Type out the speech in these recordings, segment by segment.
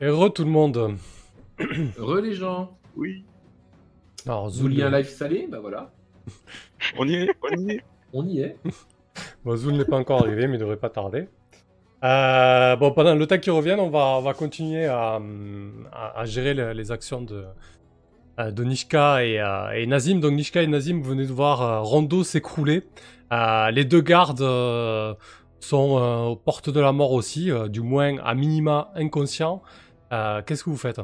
Heureux tout le monde. Re les gens. Oui, Alors, Zoul, un live salé, bah voilà. on y est, on y est. On y est. bon, Zoul n'est pas encore arrivé, mais il devrait pas tarder. Euh, bon, pendant le temps qu'il revienne, on va, on va continuer à, à- à gérer les, les actions de, euh, de Nishka et, euh, et Nazim. Donc, Nishka et Nazim, vous venez de voir euh, Rondo s'écrouler. Euh, les deux gardes euh, sont euh, aux portes de la mort aussi, euh, du moins à minima inconscients. Euh, Qu'est-ce que vous faites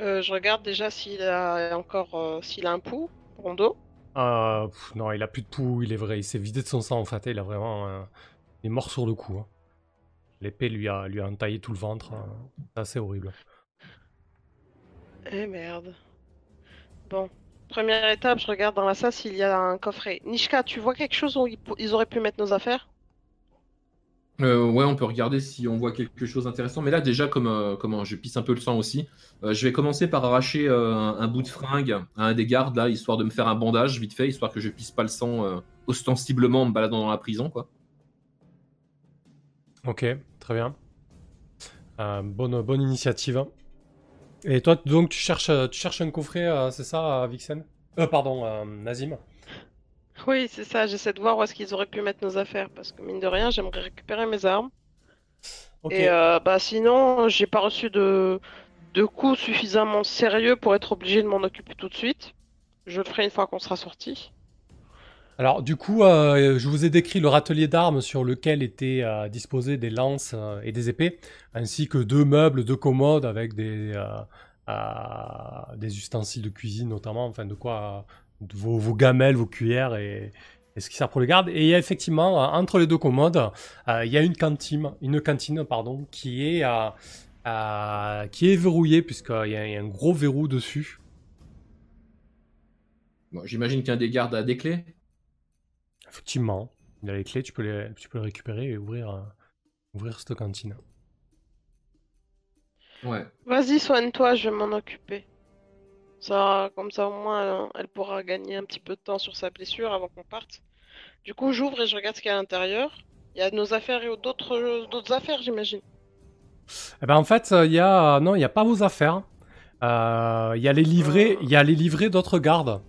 Euh, je regarde déjà s'il a encore euh, s'il a un pouls, Rondo. Pff, non, il a plus de pouls, il est vrai. Il s'est vidé de son sang en fait. Il a vraiment. il est mort sur le coup. hein. L'épée lui a, lui a entaillé tout le ventre. C'est assez horrible. Eh merde. Bon, première étape, je regarde dans la salle s'il y a un coffret. Nishka, tu vois quelque chose où ils auraient pu mettre nos affaires? Euh, ouais, on peut regarder si on voit quelque chose d'intéressant. Mais là, déjà, comme, euh, comment, je pisse un peu le sang aussi, euh, je vais commencer par arracher euh, un, bout de fringue à un des gardes, là, histoire de me faire un bandage vite fait, histoire que je pisse pas le sang euh, ostensiblement en me baladant dans la prison, quoi. Ok, très bien. Euh, bonne, bonne initiative. Et toi, donc, tu cherches, euh, tu cherches un coffret, euh, c'est ça, euh, Vixen? Euh, pardon, euh, Nazim. Oui, c'est ça, j'essaie de voir où est-ce qu'ils auraient pu mettre nos affaires, parce que mine de rien, j'aimerais récupérer mes armes. Et euh, bah sinon, j'ai pas reçu de, de coups suffisamment sérieux pour être obligé de m'en occuper tout de suite. Je le ferai une fois qu'on sera sorti. Alors, du coup, euh, je vous ai décrit le râtelier d'armes sur lequel étaient euh, disposées des lances euh, et des épées, ainsi que deux meubles, deux commodes avec des, euh, des ustensiles de cuisine notamment, enfin de quoi, vos, vos gamelles, vos cuillères et, et ce qui sert pour les gardes. Et il y a effectivement, euh, entre les deux commodes, euh, il y a une cantine, une cantine pardon, qui est, euh, euh, qui est verrouillée, puisqu'il y, y a un gros verrou dessus. Bon, J'imagine qu'un des gardes a des clés? Effectivement, il a les clés, tu peux les, tu peux les récupérer et ouvrir, euh, ouvrir cette cantine. Ouais. Vas-y, soigne-toi, je vais m'en occuper. Ça, comme ça, au moins, euh, elle pourra gagner un petit peu de temps sur sa blessure avant qu'on parte. Du coup, j'ouvre et je regarde ce qu'il y a à l'intérieur. Il y a nos affaires et d'autres d'autres affaires, j'imagine. Eh ben en fait, il y a non, il y a pas vos affaires. Euh, Il y a les livrets, il y a les livrets d'autres gardes.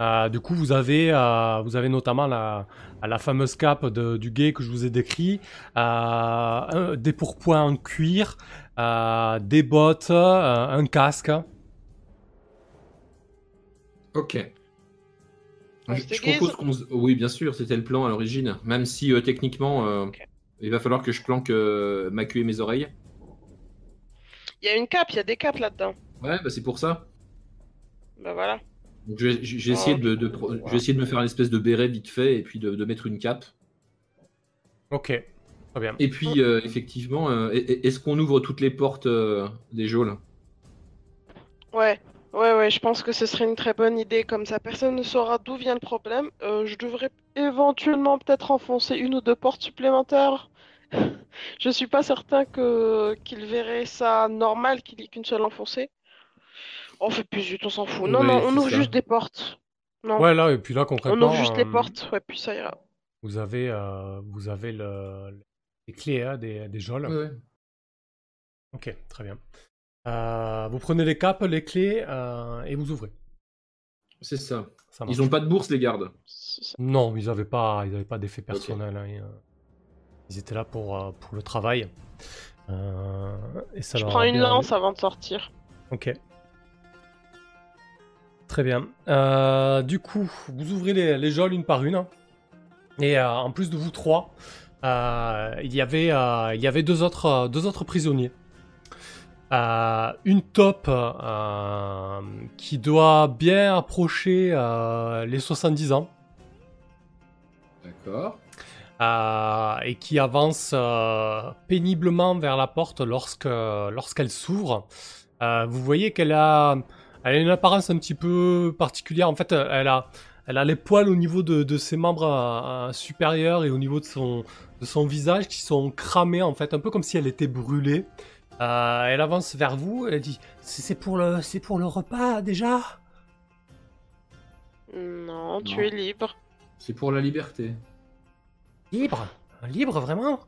Euh, du coup, vous avez, euh, vous avez notamment la, la fameuse cape de- du gay que je vous ai décrit, euh, un- des pourpoints en cuir, euh, des bottes, euh, un casque. Ok. Je, propose qu'on... se- Oui, bien sûr, c'était le plan à l'origine. Même si euh, techniquement, euh, il va falloir que je planque euh, ma queue et mes oreilles. Il y a une cape, il y a des capes là-dedans. Ouais, bah c'est pour ça. Bah voilà. Donc, je vais, je vais essayer de, pro- me faire une espèce de béret vite fait et puis de, de mettre une cape. Ok, très bien. Et puis, euh, effectivement, euh, est- est- est-ce qu'on ouvre toutes les portes euh, des geôles? Ouais, ouais, ouais, je pense que ce serait une très bonne idée. Comme ça, personne ne saura d'où vient le problème. Euh, je devrais éventuellement peut-être enfoncer une ou deux portes supplémentaires. Je suis pas certain que qu'il verrait ça normal qu'il y ait qu'une seule enfoncée. On fait plus vite, on s'en fout. Non, Oui, non, on ouvre ça. juste des portes. Non, Ouais, là, et puis là, on concrètement, ouvre juste les euh, portes. Ouais, puis ça ira. vous avez, euh, vous avez le, les clés hein, des, des geôles. Ouais, ouais. Ok, très bien. Euh, vous prenez les capes, les clés euh, et vous ouvrez. C'est ça. Ils ont pas de bourse, les gardes? Non, ils n'avaient pas, ils avaient pas d'effet personnel. hein, et, euh, ils étaient là pour, pour le travail. Euh, et ça Je prends une lance avant de sortir. Ok. Très bien. Euh, du coup, vous ouvrez les, les geôles une par une. Et euh, en plus de vous trois, euh, il, y avait, euh, il y avait deux autres, deux autres prisonniers. Euh, une top euh, qui doit bien approcher euh, les 70 ans. D'accord. euh, et qui avance péniblement vers la porte lorsque lorsqu'elle s'ouvre. Vous voyez qu'elle a, elle a une apparence un petit peu particulière. En fait, elle a, elle a les poils au niveau de, de ses membres supérieurs et au niveau de son, de son visage qui sont cramés en fait, un peu comme si elle était brûlée. Euh, elle avance vers vous. Elle dit c'est pour le c'est pour le repas déjà? Non, tu Non. es libre. C'est pour la liberté. Libre? Libre, vraiment?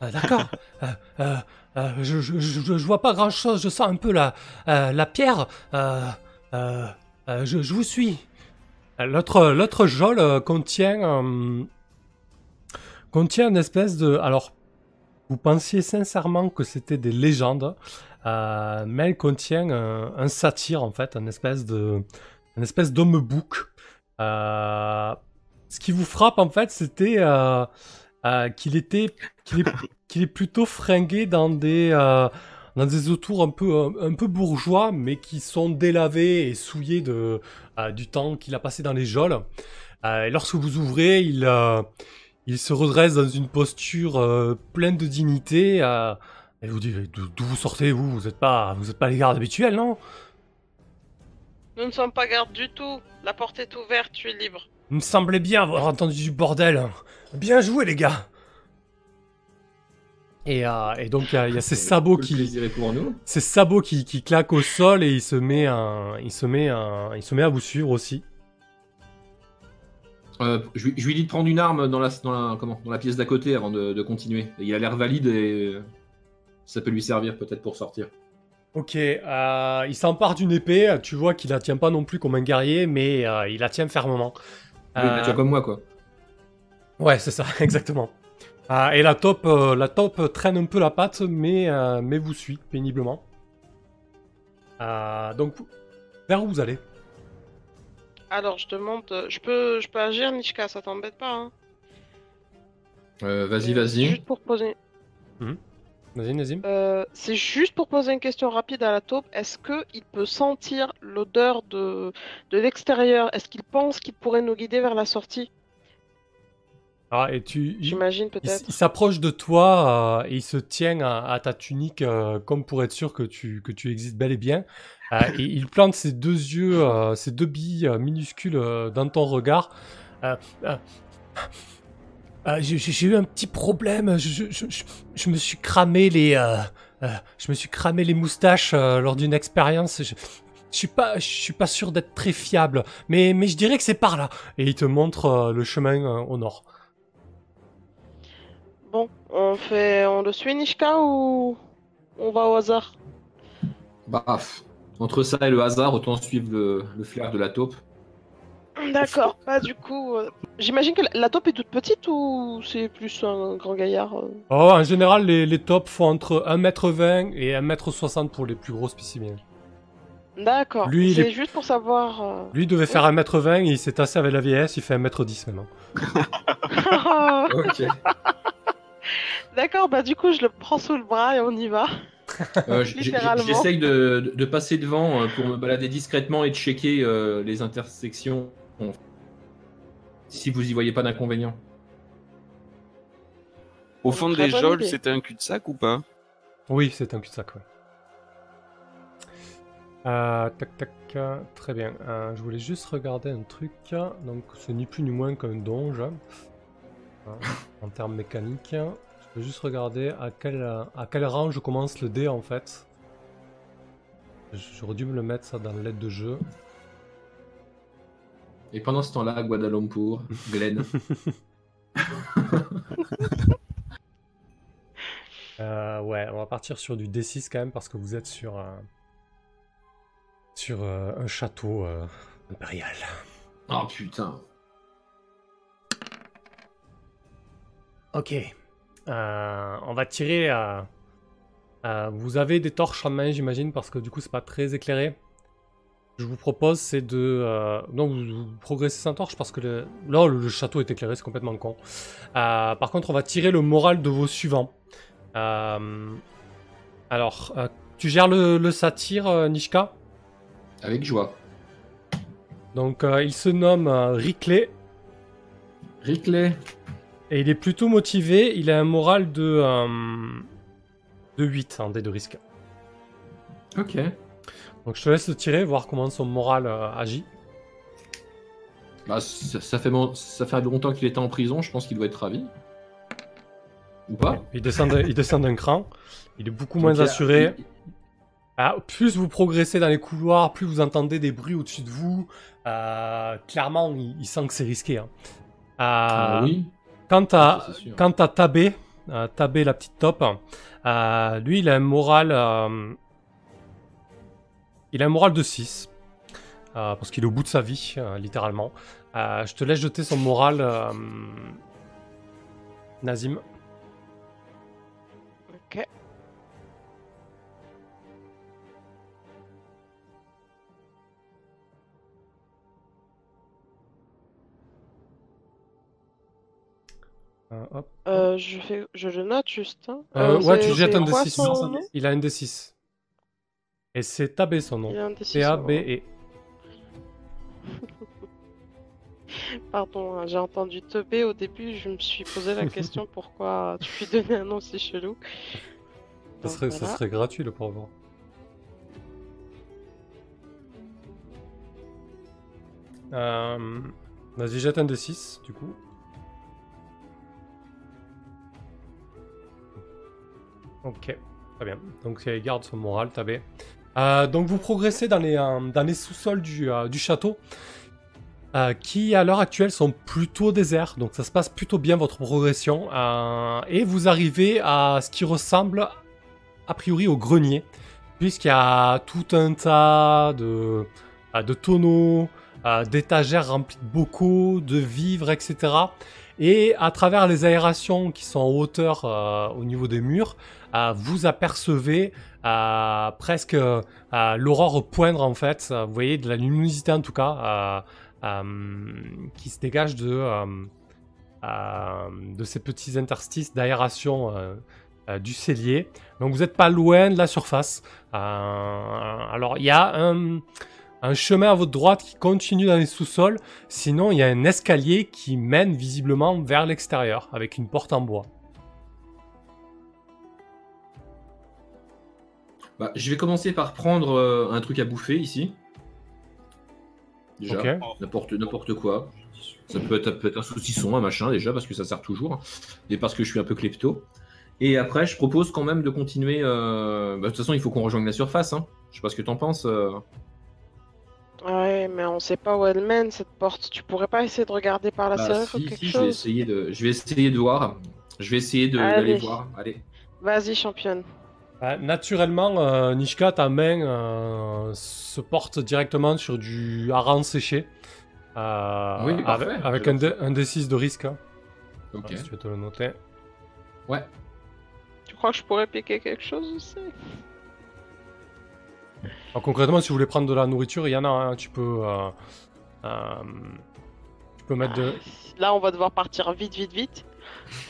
D'accord. Euh, euh, euh, je, je, je, je vois pas grand chose. Je sens un peu la, euh, la pierre. Euh, euh, euh, je, je vous suis. Euh, L'autre, l'autre geôle euh, contient, euh, contient une espèce de. Alors, vous pensiez sincèrement que c'était des légendes, euh, mais elle contient un, un satyre en fait, une espèce de, une espèce d'homme bouc. Euh, ce qui vous frappe en fait, c'était euh, qu'il était, qu'il est, plutôt fringué dans des, dans des autours un peu, un, un peu bourgeois, mais qui sont délavés et souillés de, du temps qu'il a passé dans les geôles. Et lorsque vous ouvrez, il, il se redresse dans une posture euh, pleine de dignité. euh, et vous dit d'où vous sortez vous? Vous n'êtes pas, vous êtes pas les gardes habituels, non? Nous ne sommes pas gardes du tout. La porte est ouverte, tu es libre. Il me semblait bien avoir entendu du bordel. Bien joué, les gars. Et, euh, et donc il y, a- il y a ces sabots qui, ces sabots qui, qui claquent au sol et il se met, à, il se met, à, il se met à vous suivre aussi. Euh, je, lui- je lui dis de prendre une arme dans la, dans la, comment, dans la pièce d'à côté avant de, de continuer. Il a l'air valide et euh, ça peut lui servir peut-être pour sortir. Ok, euh, il s'empare d'une épée. Tu vois qu'il la tient pas non plus comme un guerrier, mais euh, il la tient fermement. Oui, tu vois comme moi quoi. Ouais, c'est ça, exactement. Et la euh, la taupe traîne un peu la patte, mais, mais vous suit péniblement. Donc, vers où vous allez? Alors, je demande. euh, Je peux, je peux agir, Nishka, ça t'embête pas, hein Euh, vas-y, Euh, vas-y. Juste pour poser. Vas-y, Nazim. Euh, c'est juste pour poser une question rapide à la taupe. Est-ce que il peut sentir l'odeur de, de l'extérieur? Est-ce qu'il pense qu'il pourrait nous guider vers la sortie? Ah, et tu, J'imagine il peut-être. il s'approche de toi euh, et il se tient à, à ta tunique euh, comme pour être sûr que tu, que tu existes bel et bien. Euh, et il plante ses deux yeux, euh, ses deux billes euh, minuscules euh, dans ton regard. Euh, euh, euh, j'ai eu un petit problème. Je, je- je- je- je me suis cramé les, euh, euh, je me suis cramé les moustaches euh, lors d'une expérience. Je, je suis pas, je suis pas sûr d'être très fiable, mais, mais je dirais que c'est par là. Et il te montre euh, le chemin euh, au nord. Bon, on fait, on le suit Nishka ou on va au hasard? Bah, entre ça et le hasard, autant suivre le, le flair de la taupe. D'accord. Bah du coup, euh, j'imagine que la, la taupe est toute petite ou c'est plus un grand gaillard euh Oh, en général, les, les tops font entre 1m20 et 1m60 pour les plus gros spécimens. D'accord. Lui, C'est est- juste pour savoir. euh, Lui devait faire 1m20 et il s'est tassé avec la vieillesse, il fait 1m10 maintenant. Ok. D'accord. Bah du coup, je le prends sous le bras et on y va. Euh. J'essaye de, de passer devant euh, pour me balader discrètement et de checker euh, les intersections. Bon. Si vous y voyez pas d'inconvénient. Au fond geôles, idée. c'était un cul-de-sac ou pas? Oui, c'est un cul-de-sac, ouais. Euh, tac tac, très bien. Euh, je voulais juste regarder un truc. Donc, c'est ni plus ni moins qu'un donge. hein, en termes mécaniques. Je vais juste regarder à quel, à quel rang je commence le dé en fait. J'aurais dû me le mettre ça dans l'aide de jeu. Et pendant ce temps-là, à Guadalumpur, Glenn. Euh, ouais, on va partir sur du D6 quand même parce que vous êtes sur un, sur euh, un château euh, impérial. oh putain. Ok. Euh, on va tirer. euh, euh, vous avez des torches en main, j'imagine, parce que du coup, c'est pas très éclairé. Je vous propose, c'est de. euh, non, vous, vous progressez sans torche parce que le, là, le, le château est éclairé, c'est complètement con. Euh, par contre, on va tirer le moral de vos suivants. Euh, alors, euh, tu gères le, le satyre, euh, Nishka? Avec joie. Donc, euh, il se nomme euh, Riclay. Rickley. Et il est plutôt motivé, il a un moral de, euh, de 8 en dé de risque. Ok. Donc je te laisse le tirer, voir comment son moral euh, agit. Bah, ça, ça fait, mon- ça fait longtemps qu'il était en prison, je pense qu'il doit être ravi. Ou pas Il descend d'un- il descend d'un cran, il est beaucoup moins assuré. il- Ah, plus vous progressez dans les couloirs, plus vous entendez des bruits au-dessus de vous. Euh, clairement, il, il sent que c'est risqué. hein. Euh, Ah oui. Quant à, quant à Tabé, Euh, Tabé, la petite top. Euh, lui, il a un moral. euh, Il a un moral de 6. euh, parce qu'il est au bout de sa vie, littéralement. Je te laisse jeter son moral, Nazim. Hop. Euh, je, fais... je le note juste. hein. Euh, Euh, ouais, tu jettes un quoi D6. son nom Il a un D6. Et c'est Tabé son Il nom. a un D6, T-A-B-E. Pardon, hein, j'ai entendu teubé au début, je me suis posé la question pourquoi tu lui donnais un nom si chelou. Ça serait, ça serait gratuit, le pauvre. Euh, Vas-y, jette un D6, du coup. Ok, très bien. Donc, il garde son moral, Tabé. Euh, donc, vous progressez dans les, euh, les sous-sols du, euh, château, qui à l'heure actuelle sont plutôt déserts. Donc, ça se passe plutôt bien votre progression. Et vous arrivez à ce qui ressemble a priori au grenier, puisqu'il y a tout un tas de, de tonneaux, d'étagères remplies de bocaux, de vivres, etc. Et à travers les aérations qui sont en hauteur au niveau des murs, euh, vous apercevez euh, presque l'aurore poindre en fait. Vous voyez de la luminosité en tout cas qui se dégage de, euh, de ces petits interstices d'aération euh, euh, du cellier. Donc vous n'êtes pas loin de la surface. Alors il y a un chemin à votre droite qui continue dans les sous-sols. Sinon il y a un escalier qui mène visiblement vers l'extérieur avec une porte en bois. Bah, je vais commencer par prendre euh, un truc à bouffer ici. Déjà, n'importe n'importe quoi. Ça peut être, peut être un saucisson, un machin déjà, parce que ça sert toujours. Et parce que je suis un peu klepto. Et après, je propose quand même de continuer. euh, bah, de toute façon, il faut qu'on rejoigne la surface. Hein. Je sais pas ce que t'en penses. euh. Ouais, mais on sait pas où elle mène cette porte. Tu pourrais pas essayer de regarder par la Bah, serrure si, ou quelque si, je vais chose? essayer de, je vais essayer de voir. Je vais essayer de- d'aller voir. Allez. Vas-y, championne. Euh, naturellement, euh, Nishka, ta main euh, se porte directement sur du hareng séché. Euh, Oui, parfait. avec un, le D- un D6 de risque. hein. Ok. Voilà, si tu veux te le noter. Ouais. Tu crois que je pourrais piquer quelque chose aussi? Alors, concrètement, si vous voulez prendre de la nourriture, il y en a. hein. Tu peux. euh, euh, tu peux mettre de. Là, on va devoir partir vite, vite, vite.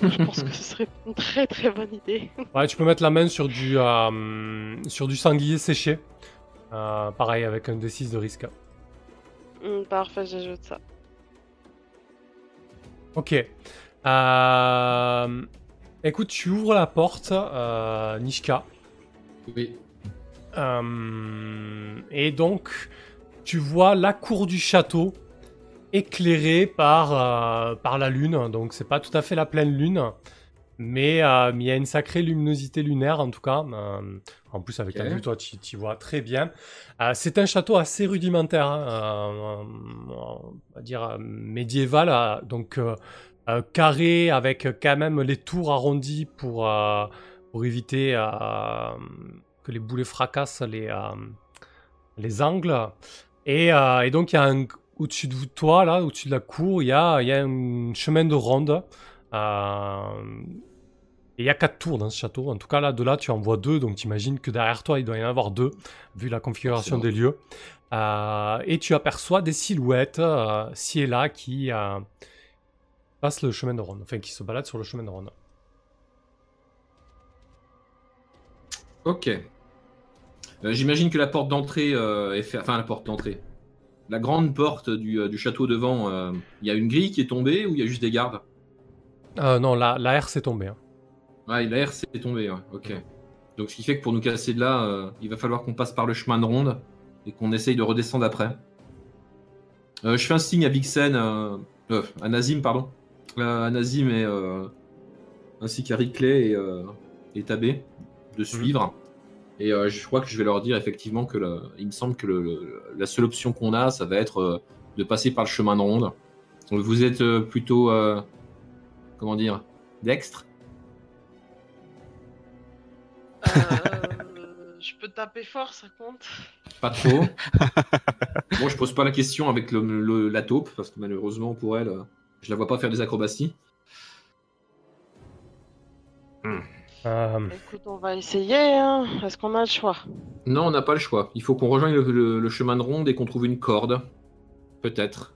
Je pense que ce serait une très très bonne idée. Ouais, tu peux mettre la main sur du, euh, sur du sanglier séché. Euh, pareil, avec un D6 de risque. Hum, parfait, j'ajoute ça. Ok. Euh, Écoute, tu ouvres la porte, euh, Nishka. Oui. Euh, et donc, tu vois la cour du château éclairée par, euh, par la lune. Donc, c'est pas tout à fait la pleine lune, mais euh, il y a une sacrée luminosité lunaire en tout cas. Euh, en plus, avec ta Ok. vue, toi, tu tu vois très bien. C'est un château assez rudimentaire, hein, on va dire médiéval. donc, carré avec quand même les tours arrondies pour, pour éviter que les boulets fracassent les, les angles. Et, et donc, il y a un, au-dessus de toi, là, au-dessus de la cour, il y a, y a un chemin de ronde. Euh, et il y a quatre tours dans ce château. En tout cas, là, de là, tu en vois deux. Donc, tu imagines que derrière toi, il doit y en avoir deux, vu la configuration des lieux. Euh, et tu aperçois des silhouettes, euh, ci et là, qui euh, passent le chemin de ronde. Enfin, qui se baladent sur le chemin de ronde. Ok. J'imagine que la porte d'entrée est fermée. Enfin, la porte d'entrée. La grande porte du, euh, du château devant, euh, il y a une grille qui est tombée ou il y a juste des gardes? Euh, non, la, la R s'est tombée. hein. Ouais, l'air s'est tombé, ouais. Ok. Donc, ce qui fait que pour nous casser de là, euh, il va falloir qu'on passe par le chemin de ronde et qu'on essaye de redescendre après. Je fais un signe à Vixen, à Nazim, pardon. À Nazim et ainsi qu'à Rickley et, et Tabé de suivre. Et euh, je crois que je vais leur dire effectivement que le- il me semble que le- le- la seule option qu'on a, ça va être euh, de passer par le chemin de ronde. Donc, vous êtes euh, plutôt, euh, comment dire, dextre? Euh, je peux taper fort, ça compte? Pas trop. Moi, je pose pas la question avec le, le- la taupe, parce que malheureusement pour elle, je la vois pas faire des acrobaties. Euh, Écoute, on va essayer. Hein. Est-ce qu'on a le choix? Non, on n'a pas le choix. Il faut qu'on rejoigne le, le- le chemin de ronde et qu'on trouve une corde. Peut-être.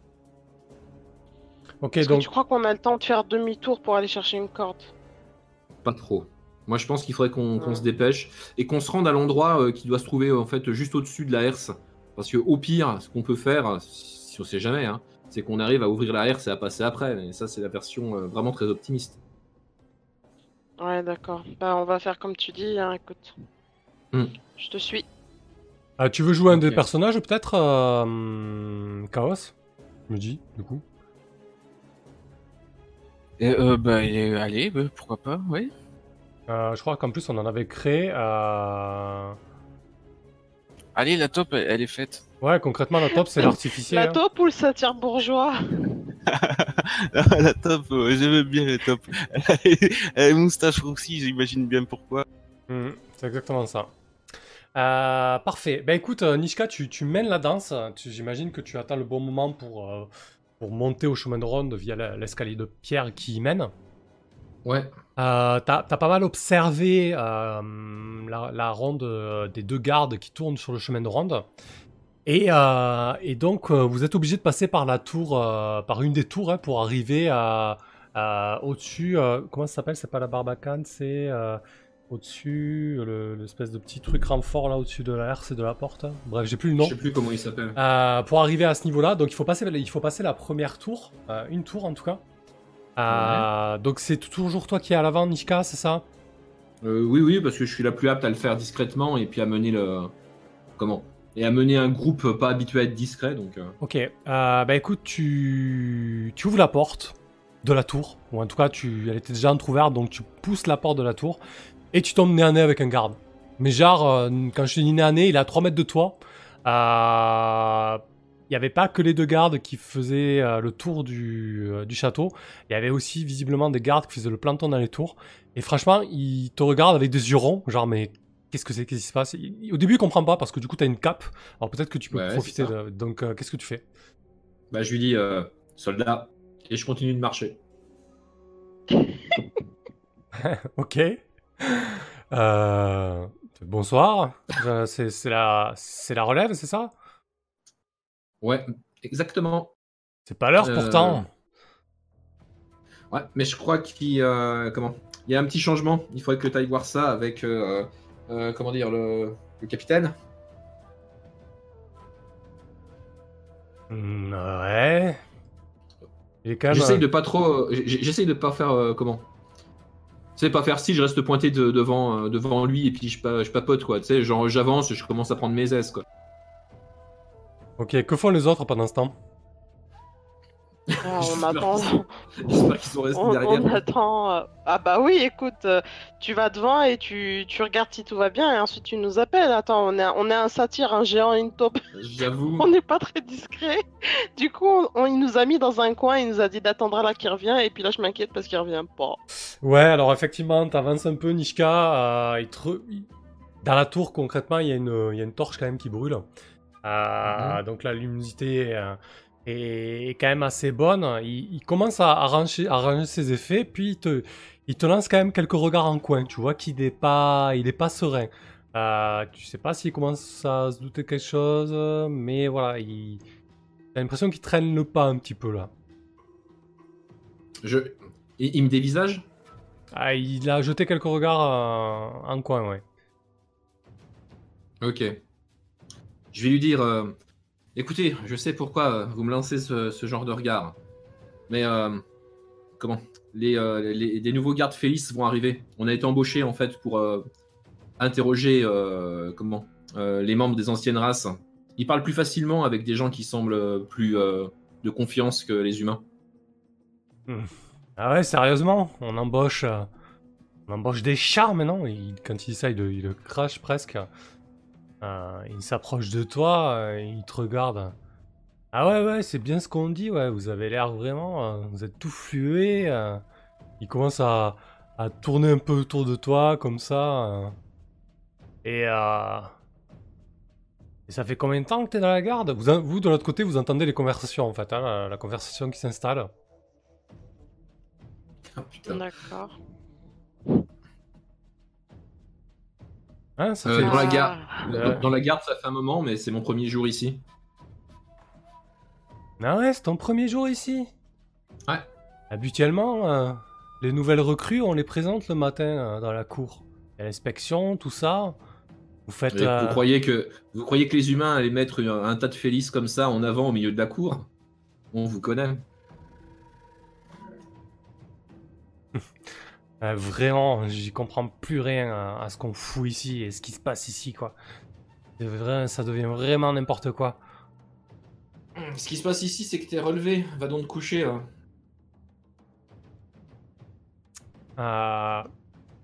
ok, donc que tu crois qu'on a le temps de faire demi-tour pour aller chercher une corde? Pas trop. Moi, je pense qu'il faudrait qu'on se dépêche et qu'on se rende à l'endroit euh, qui doit se trouver en fait juste au-dessus de la herse. Parce que au pire, ce qu'on peut faire, si on sait jamais, hein, c'est qu'on arrive à ouvrir la herse et à passer après. Et ça, c'est la version euh, vraiment très optimiste. Ouais, d'accord. Bah, on va faire comme tu dis, hein, écoute. Hmm. Je te suis. euh, tu veux jouer un des personnages peut-être euh, Chaos? Je me dis, du coup. Et, euh, bah, et, allez, bah, pourquoi pas, oui. Euh, je crois qu'en plus on en avait créé. euh, Allez, la top, elle, elle est faite. Ouais, concrètement, la top c'est l'artificier. La hein. taupe ou le satire bourgeois? la top, ouais, j'aime bien la top. elle moustache aussi, j'imagine bien pourquoi. Mhm, c'est exactement ça. Euh, parfait. Ben écoute, euh, Nishka, tu, tu mènes la danse. Tu- J'imagine que tu attends le bon moment pour, euh, pour monter au chemin de ronde via la- l'escalier de pierre qui y mène. Ouais. Euh, T'as t'as pas mal observé euh, la, la ronde euh, des deux gardes qui tournent sur le chemin de ronde. Et, euh, et donc, euh, vous êtes obligé de passer par la tour, euh, par une des tours hein, pour arriver à, à- au-dessus. comment ça s'appelle? C'est pas la barbacane, c'est au-dessus, le- l'espèce de petit truc renfort là au-dessus de la herse et de la porte. Bref, j'ai plus le nom. Je sais plus comment il s'appelle. Pour arriver à ce niveau-là, donc il faut passer, il faut passer la première tour, une tour en tout cas. Donc c'est toujours toi qui es à l'avant, Nishka, c'est ça? Oui, oui, parce que je suis la plus apte à le faire discrètement et puis à mener le. Comment? Et à mener un groupe pas habitué à être discret, donc. euh, Ok, euh, bah écoute, tu... ouvres la porte de la tour, ou en tout cas tu... elle était déjà entrouverte, donc tu pousses la porte de la tour, et tu tombes nez à nez avec un garde. Mais genre, euh, quand je dis nez à nez, il est à 3 mètres de toi. Il n'y avait pas que les deux gardes qui faisaient le tour du, du château, il y avait aussi visiblement des gardes qui faisaient le planton dans les tours. Et franchement, ils te regardent avec des yeux ronds, genre mais qu'est-ce que c'est, qu'est-ce qui se passe? Au début, il comprend pas parce que du coup, tu as une cape, alors peut-être que tu peux Ouais, profiter de... Donc, euh, qu'est-ce que tu fais? Bah, je lui dis euh, soldat, et je continue de marcher. Ok. Euh, bonsoir. Euh, c'est c'est la, c'est la relève, c'est ça? Ouais, exactement. C'est pas l'heure pourtant. Ouais, mais je crois qu'il comment? Il y a un petit changement. Il faudrait que tu ailles voir ça avec euh, euh, comment dire le, le capitaine? Hmm, ouais. Il est quand même. J'essaye de pas trop. euh, J'essaye de pas faire euh, comment? Tu sais, pas faire si je reste pointé de- devant, euh, devant lui et puis je, pa- je papote quoi. Tu sais, genre j'avance, je commence à prendre mes aises quoi. Ok, que font les autres pendant ce temps? Ah, on attend. J'espère qu'ils sont restés On, derrière. on attend. euh, Ah bah oui, écoute, euh, tu vas devant et tu, tu regardes si tout va bien et ensuite tu nous appelles. Attends, on est, on est un satire, un géant et une taupe. J'avoue. On n'est pas très discret. Du coup, on, on- il nous a mis dans un coin, il nous a dit d'attendre là qu'il revient et puis là je m'inquiète parce qu'il revient pas. Ouais, alors effectivement, t'avances un peu, Nishka. euh, il te Dans la tour, concrètement, il y, a une, il y a une torche quand même qui brûle. Euh, Donc la luminosité euh, est, est quand même assez bonne. Il, il commence à arranger, à arranger ses effets, puis il te, il te lance quand même quelques regards en coin. Tu vois qu'il n'est pas, il est pas serein. Euh, tu sais pas s'il commence à se douter quelque chose, mais voilà, il... t'as l'impression qu'il traîne le pas un petit peu là. Je... Il, il me dévisage? Ah, il a jeté quelques regards euh, en coin, ouais. Ok. Je vais lui dire euh, écoutez, je sais pourquoi euh, vous me lancez ce, genre de regard. Mais euh, comment? Les, euh, les- nouveaux gardes Félix vont arriver. On a été embauchés en fait pour euh, interroger euh, comment les membres des anciennes races. Ils parlent plus facilement avec des gens qui semblent plus de confiance que les humains. Ah ouais, sérieusement, on embauche, on embauche des chars maintenant? Quand il dit ça, il, le- il le crache presque. Euh, il s'approche de toi, euh, il te regarde. Ah ouais, ouais, c'est bien ce qu'on dit, ouais. Vous avez l'air vraiment, euh, vous êtes tout flué. euh. il commence à, à tourner un peu autour de toi, comme ça. Et, et ça fait combien de temps que t'es dans la garde? Vous, vous, de l'autre côté, vous entendez les conversations, en fait, hein, la conversation qui s'installe. Ah, putain. D'accord. Ça Euh, fait... dans la Ah. gare. Ouais. Dans, dans la garde, ça fait un moment, mais c'est mon premier jour ici. Ah ouais, c'est ton premier jour ici? Ouais. Habituellement, euh, les nouvelles recrues, on les présente le matin euh, dans la cour. Il y a l'inspection, tout ça. Vous faites... Et euh, Vous, croyez que, vous croyez que les humains allaient mettre un, un tas de félices comme ça en avant au milieu de la cour? On vous connaît. euh, vraiment, j'y comprends plus rien à, à ce qu'on fout ici et ce qui se passe ici, quoi. Vrai, ça devient vraiment n'importe quoi. Ce qui se passe ici, c'est que t'es relevé. Va donc te coucher. là. Euh,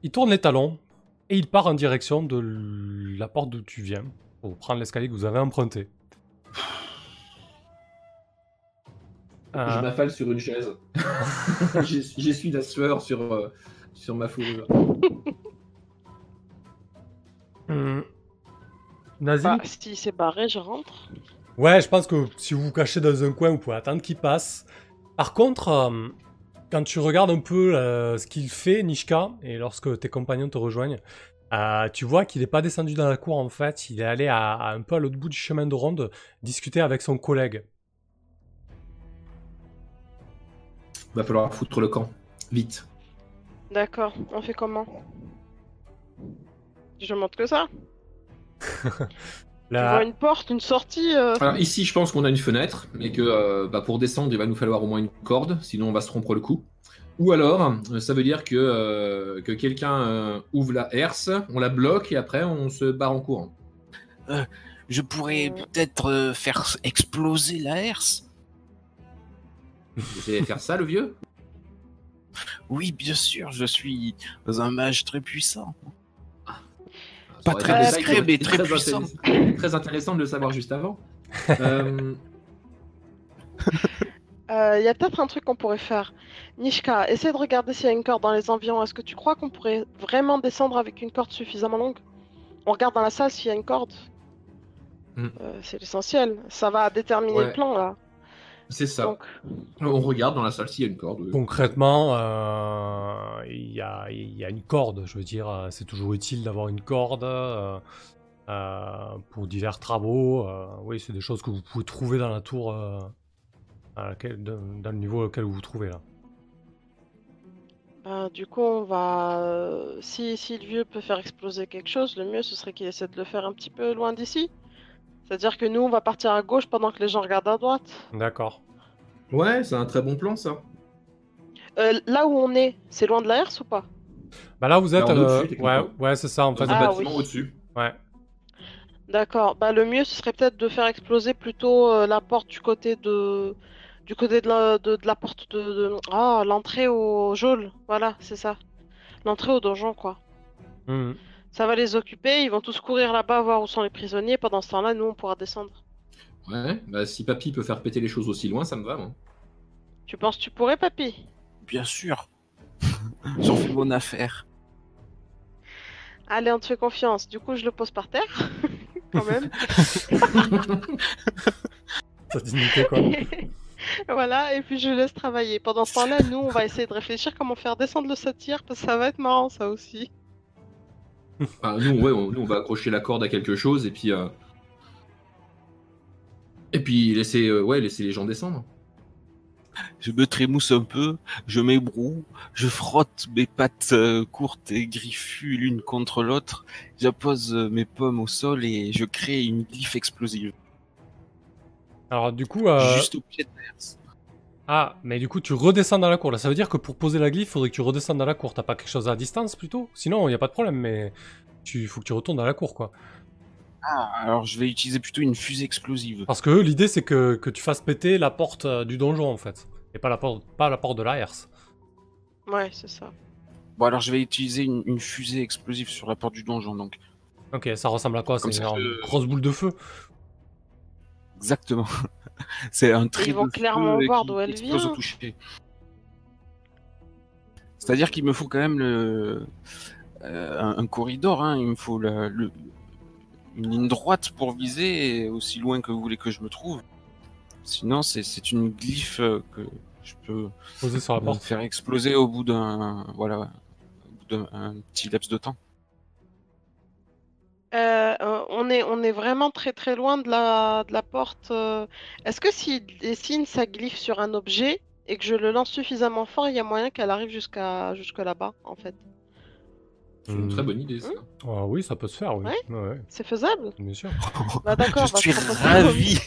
il tourne les talons et il part en direction de la porte d'où tu viens pour prendre l'escalier que vous avez emprunté. Je Euh, m'affale sur une chaise. J'essuie la sueur sur, euh, sur ma fourrure. hum, Nazim Bah, si c'est barré, je rentre. Ouais, je pense que si vous vous cachez dans un coin, vous pouvez attendre qu'il passe. Par contre, euh, quand tu regardes un peu euh, ce qu'il fait, Nishka, et lorsque tes compagnons te rejoignent, euh, tu vois qu'il n'est pas descendu dans la cour en fait. Il est allé à, à un peu à l'autre bout du chemin de ronde discuter avec son collègue. Va falloir foutre le camp. Vite. D'accord, on fait comment? Je montre que ça. Tu Là, vois une porte, une sortie euh, Alors ici, je pense qu'on a une fenêtre, mais que euh, bah, pour descendre, il va nous falloir au moins une corde, sinon on va se rompre le cou. Ou alors, euh, ça veut dire que, euh, que quelqu'un euh, ouvre la herse, on la bloque et après on se barre en courant. Je pourrais peut-être euh, faire exploser la herse? Vous de faire ça, le vieux? Oui, bien sûr, je suis un mage très puissant. Pas très discret, mais très intéressant- puissant. Très intéressant de le savoir juste avant. Euh, euh, y a peut-être un truc qu'on pourrait faire. Nishka, essaie de regarder s'il y a une corde dans les environs. Est-ce que tu crois qu'on pourrait vraiment descendre avec une corde suffisamment longue? On regarde dans la salle s'il y a une corde. Hmm. Euh, c'est l'essentiel. Ça va déterminer Ouais. le plan là. C'est ça. Donc, On regarde dans la salle s'il y a une corde. oui. concrètement, euh, il y, a, il y a une corde. Je veux dire, euh, c'est toujours utile d'avoir une corde euh, euh, pour divers travaux. euh, oui, c'est des choses que vous pouvez trouver dans la tour, euh, à laquelle- dans le niveau auquel vous vous trouvez là. bah, du coup, on va. Si, si le vieux peut faire exploser quelque chose, le mieux ce serait qu'il essaie de le faire un petit peu loin d'ici. C'est-à-dire que nous, on va partir à gauche pendant que les gens regardent à droite. D'accord. Ouais, c'est un très bon plan ça. Euh, là où on est, c'est loin de la herse ou pas? Bah là, vous êtes. Là, euh, au-dessus, ouais, ouais, c'est ça en fait. Ah, bâtiment oui. au-dessus. Ouais. D'accord. Bah le mieux ce serait peut-être de faire exploser plutôt euh, la porte du côté de du côté de la de, de la porte de, de- ah l'entrée au geôle. Voilà, c'est ça. L'entrée au donjon quoi. Mhm. Ça va les occuper, ils vont tous courir là-bas voir où sont les prisonniers. Pendant ce temps-là, nous on pourra descendre. Ouais, bah si papy peut faire péter les choses aussi loin, ça me va. Moi. Tu penses que tu pourrais, papy? Bien sûr. J'en fais mon affaire. Allez, on te fait confiance. Du coup, je le pose par terre, quand même. Sa dignité quoi. voilà, et puis je laisse travailler. Pendant ce temps-là, nous, on va essayer de réfléchir comment faire descendre le satyre, parce que ça va être marrant, ça aussi. Enfin, nous, ouais, on, nous, on va accrocher la corde à quelque chose et puis. euh, Et puis laisser, euh, ouais, laisser les gens descendre. Je me trémousse un peu, je m'ébroue, je frotte mes pattes euh, courtes et griffues l'une contre l'autre, j'appose euh, mes pommes au sol et je crée une glyphe explosive. Alors du coup, euh, Juste au pied de. Ah, mais du coup, tu redescends dans la cour. Là, ça veut dire que pour poser la glyphe, faudrait que tu redescendes dans la cour. T'as pas quelque chose à distance plutôt? Sinon, il y a pas de problème, mais tu faut que tu retournes dans la cour quoi. Ah, alors je vais utiliser plutôt une fusée explosive. Parce que l'idée c'est que, que tu fasses péter la porte euh, du donjon en fait, et pas la porte, pas la porte de la herse. Ouais, c'est ça. Bon alors je vais utiliser une, une fusée explosive sur la porte du donjon donc. Ok, ça ressemble à quoi? C'est une grosse boule de feu? Exactement. C'est un trait Ils vont clairement voir qui d'où elle vient. au toucher. C'est-à-dire qu'il me faut quand même le euh, un, un corridor. Hein. Il me faut la- le- une ligne droite pour viser et aussi loin que vous voulez que je me trouve. Sinon, c'est une glyphe euh, que je peux Posé sur la me porte. faire exploser au bout d'un voilà, au bout d'un un petit laps de temps. Euh, euh, on est, on est vraiment très très loin de la, de la porte. euh. Est-ce que s'il dessine sa glyphe sur un objet et que je le lance suffisamment fort, il y a moyen qu'elle arrive jusqu'à jusque là-bas, en fait? C'est une Hmm. très bonne idée, ça. Ah oui, ça peut se faire, oui. Ouais. Ouais, ouais, C'est faisable? bien sûr. Bah d'accord, je bah, suis ravi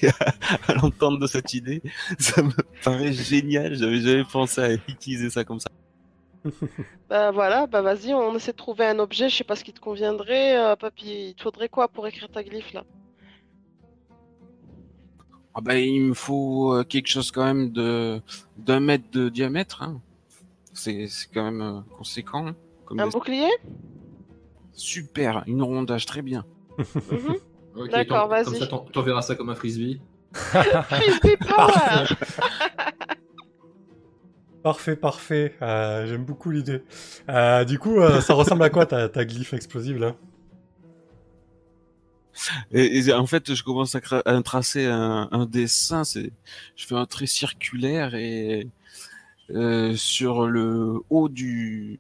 à l'entendre de cette idée. Ça me paraît génial. J'avais jamais pensé à utiliser ça comme ça. Bah voilà, bah vas-y, on essaie de trouver un objet, je sais pas ce qui te conviendrait. Euh, papy, il te faudrait quoi pour écrire ta glyphe là? Ah bah, il me faut euh, quelque chose quand même de d'un mètre de diamètre. hein. C'est c'est quand même euh, conséquent. hein, Comme Un des- bouclier? Super, une rondage très bien. Mhm. D'accord, vas-y. Comme ça, t'enverras ça comme un frisbee. Frisbee power! Parfait, parfait. Euh, J'aime beaucoup l'idée. Euh, du coup, euh, ça ressemble à quoi ta, glyphe explosive là? En fait, je commence à, tracer un, dessin. Je fais un trait circulaire et sur le haut du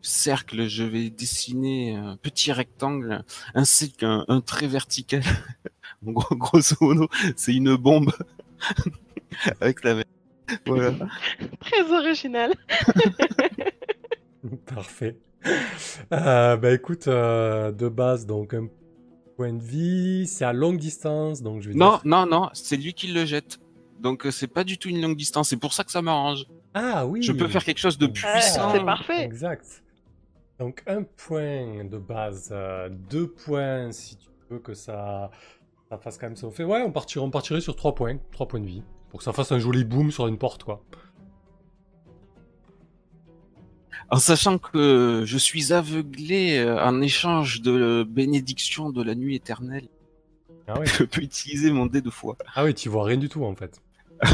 cercle, je vais dessiner un petit rectangle ainsi qu'un un trait vertical. Grosso modo, c'est une bombe avec la. Voilà. Très original. Parfait. Euh, bah écoute, euh, de base, donc un point de vie, c'est à longue distance, donc je vais Non, dire... non, non, c'est lui qui le jette. Donc euh, c'est pas du tout une longue distance. C'est pour ça que ça m'arrange. Ah oui Je peux faire quelque chose de Ouais, puissant. c'est parfait. Exact. Donc un point de base, euh, deux points si tu veux que ça, ça fasse quand même son fait. Ouais, on partirait, on partirait sur trois points, trois points de vie, pour que ça fasse un joli boom sur une porte, quoi. En sachant que je suis aveuglé euh, en échange de bénédiction de la nuit éternelle, Ah je peux utiliser mon dé de foi. ah oui, tu vois rien du tout en fait.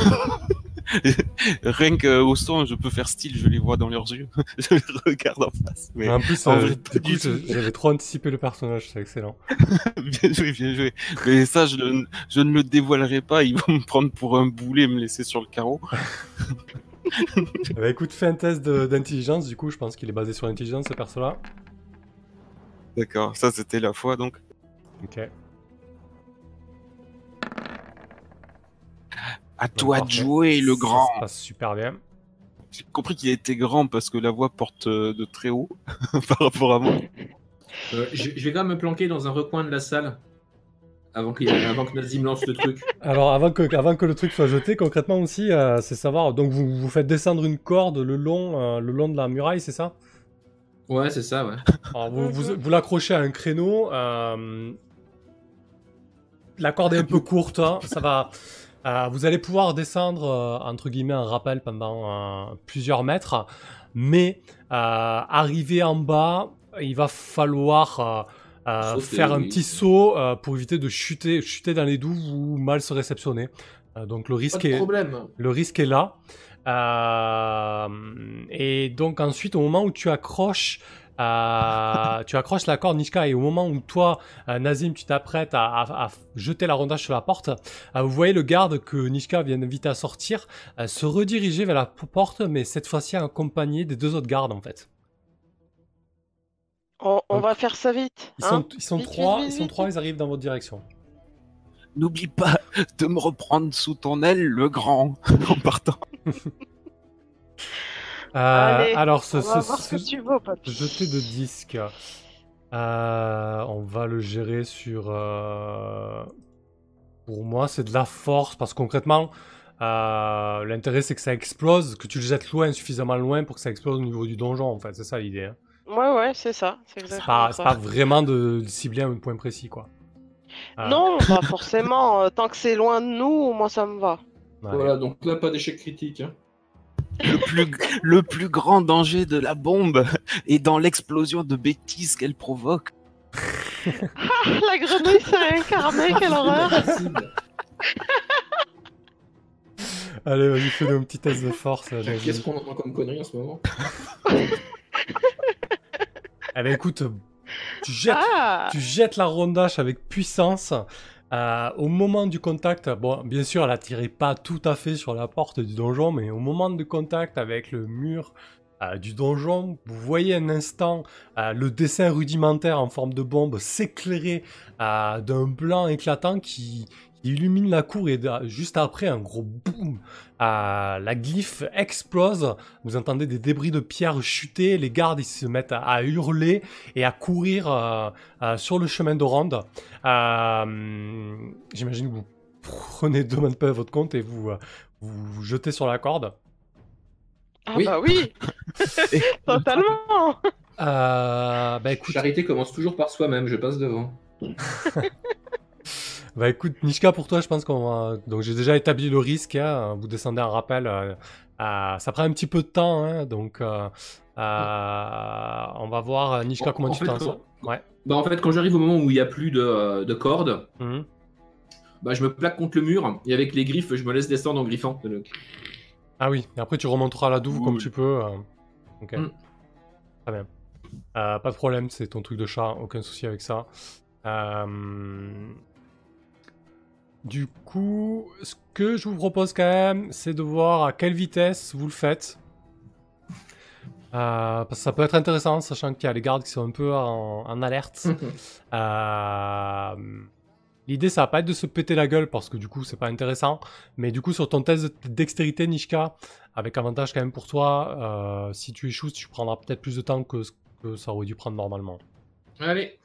Rien qu'au son, je peux faire style, je les vois dans leurs yeux. je les regarde en face. Mais en plus, en euh, vrai, du coup, j'avais trop anticipé le personnage, c'est excellent. bien joué, bien joué. Mais ça, je, ne- je ne le dévoilerai pas. Ils vont me prendre pour un boulet, me laisser sur le carreau. Bah écoute, fais un test d'intelligence, du coup, je pense qu'il est basé sur l'intelligence, ce perso-là. D'accord, ça c'était la foi donc. Ok. À toi de jouer, le Ça grand. se passe super bien. J'ai compris qu'il était grand parce que la voix porte euh, de très haut par rapport à moi. Euh, je, je vais quand même me planquer dans un recoin de la salle avant, que Nazim lance le truc. Alors, avant que, avant que le truc soit jeté, concrètement aussi, euh, c'est savoir. Donc, vous, vous faites descendre une corde le long, euh, le long de la muraille, c'est ça? Ouais, c'est ça, ouais. Alors, vous, vous, vous l'accrochez à un créneau. euh, La corde est un peu courte. hein, ça va. Euh, vous allez pouvoir descendre, euh, entre guillemets, un rappel pendant euh, plusieurs mètres. Mais arriver en bas, il va falloir faire un petit saut pour éviter de chuter, chuter dans les douves ou mal se réceptionner. Donc le Pas risque est, problème. le risque est là. Et donc ensuite, au moment où tu accroches, euh, tu accroches la corde Nishka et au moment où toi, euh, Nazim, tu t'apprêtes à, à- à jeter la rondage sur la porte, euh, vous voyez le garde que Nishka vient d'inviter à sortir euh, se rediriger vers la porte, mais cette fois-ci accompagné des deux autres gardes en fait. On, on Donc, va faire ça vite. Ils sont, ils sont Vite, trois, vite, ils vite, sont vite, trois, vite. ils arrivent dans votre direction. N'oublie pas de me reprendre sous ton aile, le grand, en partant. Euh, Allez, alors, ce, On va ce- voir ce ce- que tu veux, papy. Jeté de disque. Euh, on va le gérer sur. euh, Pour moi, c'est de la force parce que concrètement, euh, l'intérêt c'est que ça explose, que tu le jettes loin, suffisamment loin pour que ça explose au niveau du donjon. En fait, c'est ça l'idée. hein. Ouais, ouais, c'est ça. C'est pas, pas vraiment de, de cibler un point précis, quoi. Euh, Non, bah forcément, tant que c'est loin de nous, moi ça me va. ouais. Voilà, donc là, pas d'échec critique. hein. Le plus, le plus grand danger de la bombe est dans l'explosion de bêtises qu'elle provoque. Ah, la grenouille s'est incarnée, quelle horreur! Allez, vas-y, fais un petit test de force. Qu'est-ce qu'on entend comme connerie en ce moment Eh ben écoute, tu jettes, Ah tu jettes la rondache avec puissance. Euh, au moment du contact, bon, bien sûr, elle attirait pas tout à fait sur la porte du donjon, mais au moment du contact avec le mur euh, du donjon, vous voyez un instant euh, le dessin rudimentaire en forme de bombe s'éclairer d'un blanc éclatant qui, qui illumine la cour et juste après un gros boum, euh, la glyphe explose. Vous entendez des débris de pierre chuter, les gardes ils se mettent à, à hurler et à courir euh, euh, sur le chemin de ronde. Euh, J'imagine que vous prenez deux mains de paix à votre compte et vous, euh, vous vous jetez sur la corde. Ah Oui. bah oui Totalement Euh, bah écoute, Charité commence toujours par soi-même, je passe devant. bah écoute, Nishka, pour toi, je pense qu'on va. Donc j'ai déjà établi le risque. hein, Vous descendez un rappel. euh, euh, ça prend un petit peu de temps, hein, donc euh, euh, on va voir, Nishka, En- comment en tu t'en sors. Ouais. Bah en fait, quand j'arrive au moment où il n'y a plus de, de cordes, Mhm. bah je me plaque contre le mur et avec les griffes, je me laisse descendre en griffant. Ah oui, et après tu remonteras la douve comme tu peux. Ok. Mm. Très bien. Pas de problème, c'est ton truc de chat, aucun souci avec ça. Euh, Du coup, ce que je vous propose quand même, c'est de voir à quelle vitesse vous le faites. Euh, parce que ça peut être intéressant, sachant qu'il y a les gardes qui sont un peu en, en alerte. Euh, L'idée, ça va pas être de se péter la gueule parce que du coup, c'est pas intéressant. Mais du coup, sur ton test de dextérité, Nishka, avec avantage quand même pour toi, euh, si tu échoues, tu prendras peut-être plus de temps que ce que ça aurait dû prendre normalement. Allez.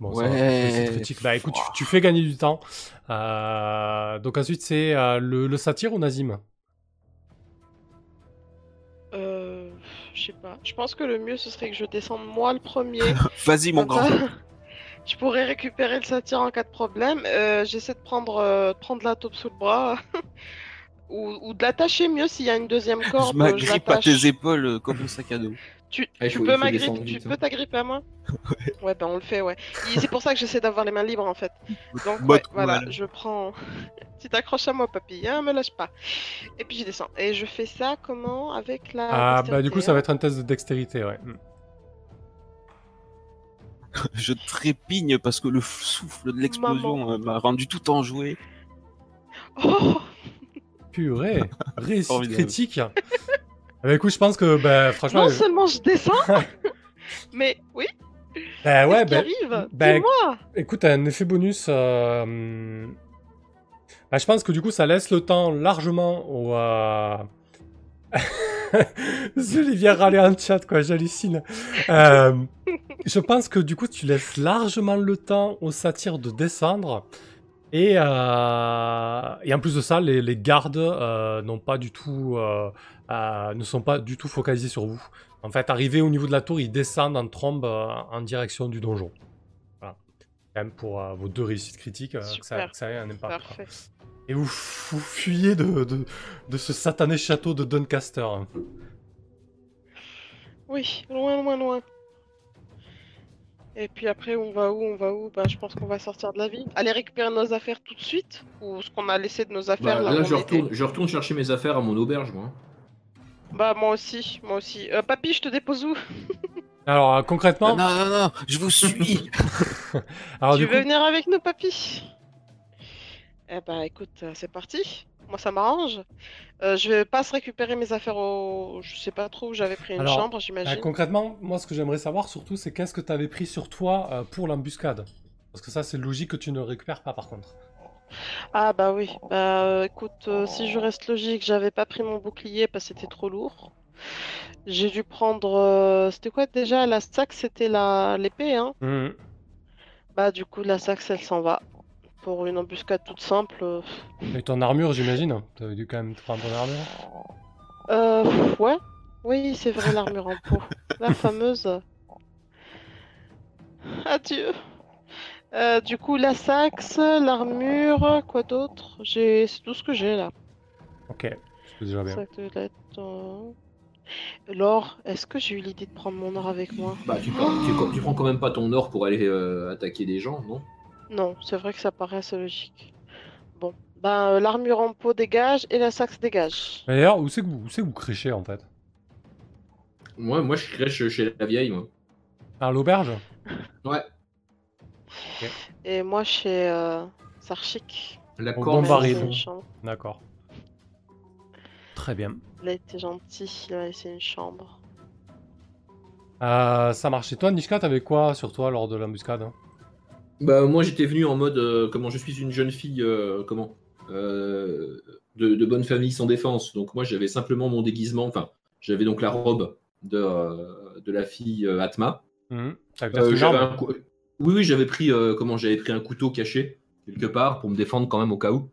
Bon, ça Ouais. c'est critique. Bah écoute, tu, tu fais gagner du temps. Euh, donc ensuite, c'est euh, le, le satire ou Nazim? Euh... Je sais pas. Je pense que le mieux, ce serait que je descende moi le premier. Vas-y, mon grand. ça, Je pourrais récupérer le satire en cas de problème. Euh, J'essaie de prendre, euh, prendre la taupe sous le bras. ou, ou de l'attacher mieux s'il y a une deuxième corde. Je m'agrippe à tes épaules comme un sac à dos. Tu, Ah, il tu faut- peux il faut m'agripper, descendre tu vite, peux hein. t'agripper à moi? Ouais, ben on le fait, ouais. Et C'est pour ça que j'essaie d'avoir les mains libres en fait. Donc ouais, voilà, je prends. tu t'accroches à moi, papy, hein, me lâche pas. Et puis je descends. Et je fais ça comment Avec la. Ah bah du coup, ça va dextérité, être un test de dextérité, ouais. Mm. Je trépigne parce que le souffle de l'explosion euh, m'a rendu tout enjoué. hein. Oh Purée, réussite critique. Ah bah écoute, je pense que, bah franchement... Non seulement je descends, mais oui, bah ouais, bah, arrive? bah, Dis-moi Écoute, un effet bonus. euh, bah, je pense que du coup, ça laisse le temps largement au. Euh... Olivier râler en chat, quoi, j'hallucine. Euh, je pense que du coup, tu laisses largement le temps aux satires de descendre. Et, euh, et en plus de ça, les, les gardes euh, n'ont pas du tout, euh, ne sont pas du tout focalisés sur vous. En fait, arrivé au niveau de la tour, ils descendent en trombe en direction du donjon. Voilà. Même pour vos deux réussites critiques, que, ça, que ça ait un impact. Parfait. Et vous, vous fuyez de, de, de ce satané château de Doncaster. Oui, loin, loin, loin. Et puis après, on va où On va où? Bah, je pense qu'on va sortir de la ville. Aller récupérer nos affaires tout de suite? Ou ce qu'on a laissé de nos affaires Bah, là, là, où je retourne, je retourne chercher mes affaires à mon auberge, moi. Bah, moi aussi, moi aussi. Euh, papy, je te dépose où? Alors, euh, concrètement, Non, non, non, je vous suis. alors, Tu du veux coup, venir avec nous, papy? Eh bah, écoute, euh, c'est parti. Moi, ça m'arrange. Euh, je vais pas se récupérer mes affaires au. Je sais pas trop où j'avais pris une Alors, chambre, euh, j'imagine. concrètement, moi, ce que j'aimerais savoir surtout, c'est qu'est-ce que tu avais pris sur toi euh, pour l'embuscade? Parce que ça, c'est logique que tu ne récupères pas, par contre. Ah bah oui, bah euh, écoute, euh, si je reste logique, j'avais pas pris mon bouclier parce que c'était trop lourd. J'ai dû prendre... euh, C'était quoi déjà? La saxe, c'était la l'épée, hein? Mhm. Bah du coup, la saxe, elle s'en va. Pour une embuscade toute simple. euh, Et ton armure, j'imagine Tu avais dû quand même te prendre ton armure Euh, ouais. Oui, c'est vrai, l'armure en peau. La fameuse. Adieu. Euh, du coup, la saxe, l'armure, quoi d'autre? J'ai... C'est tout ce que j'ai là. Ok, c'est déjà bien. Euh. L'or, est-ce que j'ai eu l'idée de prendre mon or avec moi? Bah, tu, prends, tu, tu prends quand même pas ton or pour aller euh, attaquer des gens, non? Non, c'est vrai que ça paraît assez logique. Bon, ben euh, l'armure en peau dégage et la saxe dégage. Mais D'ailleurs, où c'est que vous, où c'est que vous créchez, en fait? Moi, moi, je crèche chez la vieille, moi. À l'auberge? Ouais. Et moi, chez euh, Sarchik. La Au corne. bon baril. c'est une chambre. D'accord. Très bien. Il a été gentil, il a laissé une chambre. Euh, ça marche. Et toi, Nishka, t'avais quoi sur toi lors de l'embuscade? hein Bah, moi, j'étais venu en mode, euh, comment je suis une jeune fille, euh, comment euh, de, de bonne famille sans défense. Donc, moi, j'avais simplement mon déguisement. Enfin, j'avais donc la robe de, de la fille Atma. Un cou- Oui, oui, j'avais pris, comment j'avais pris un couteau caché quelque part pour me défendre quand même au cas où.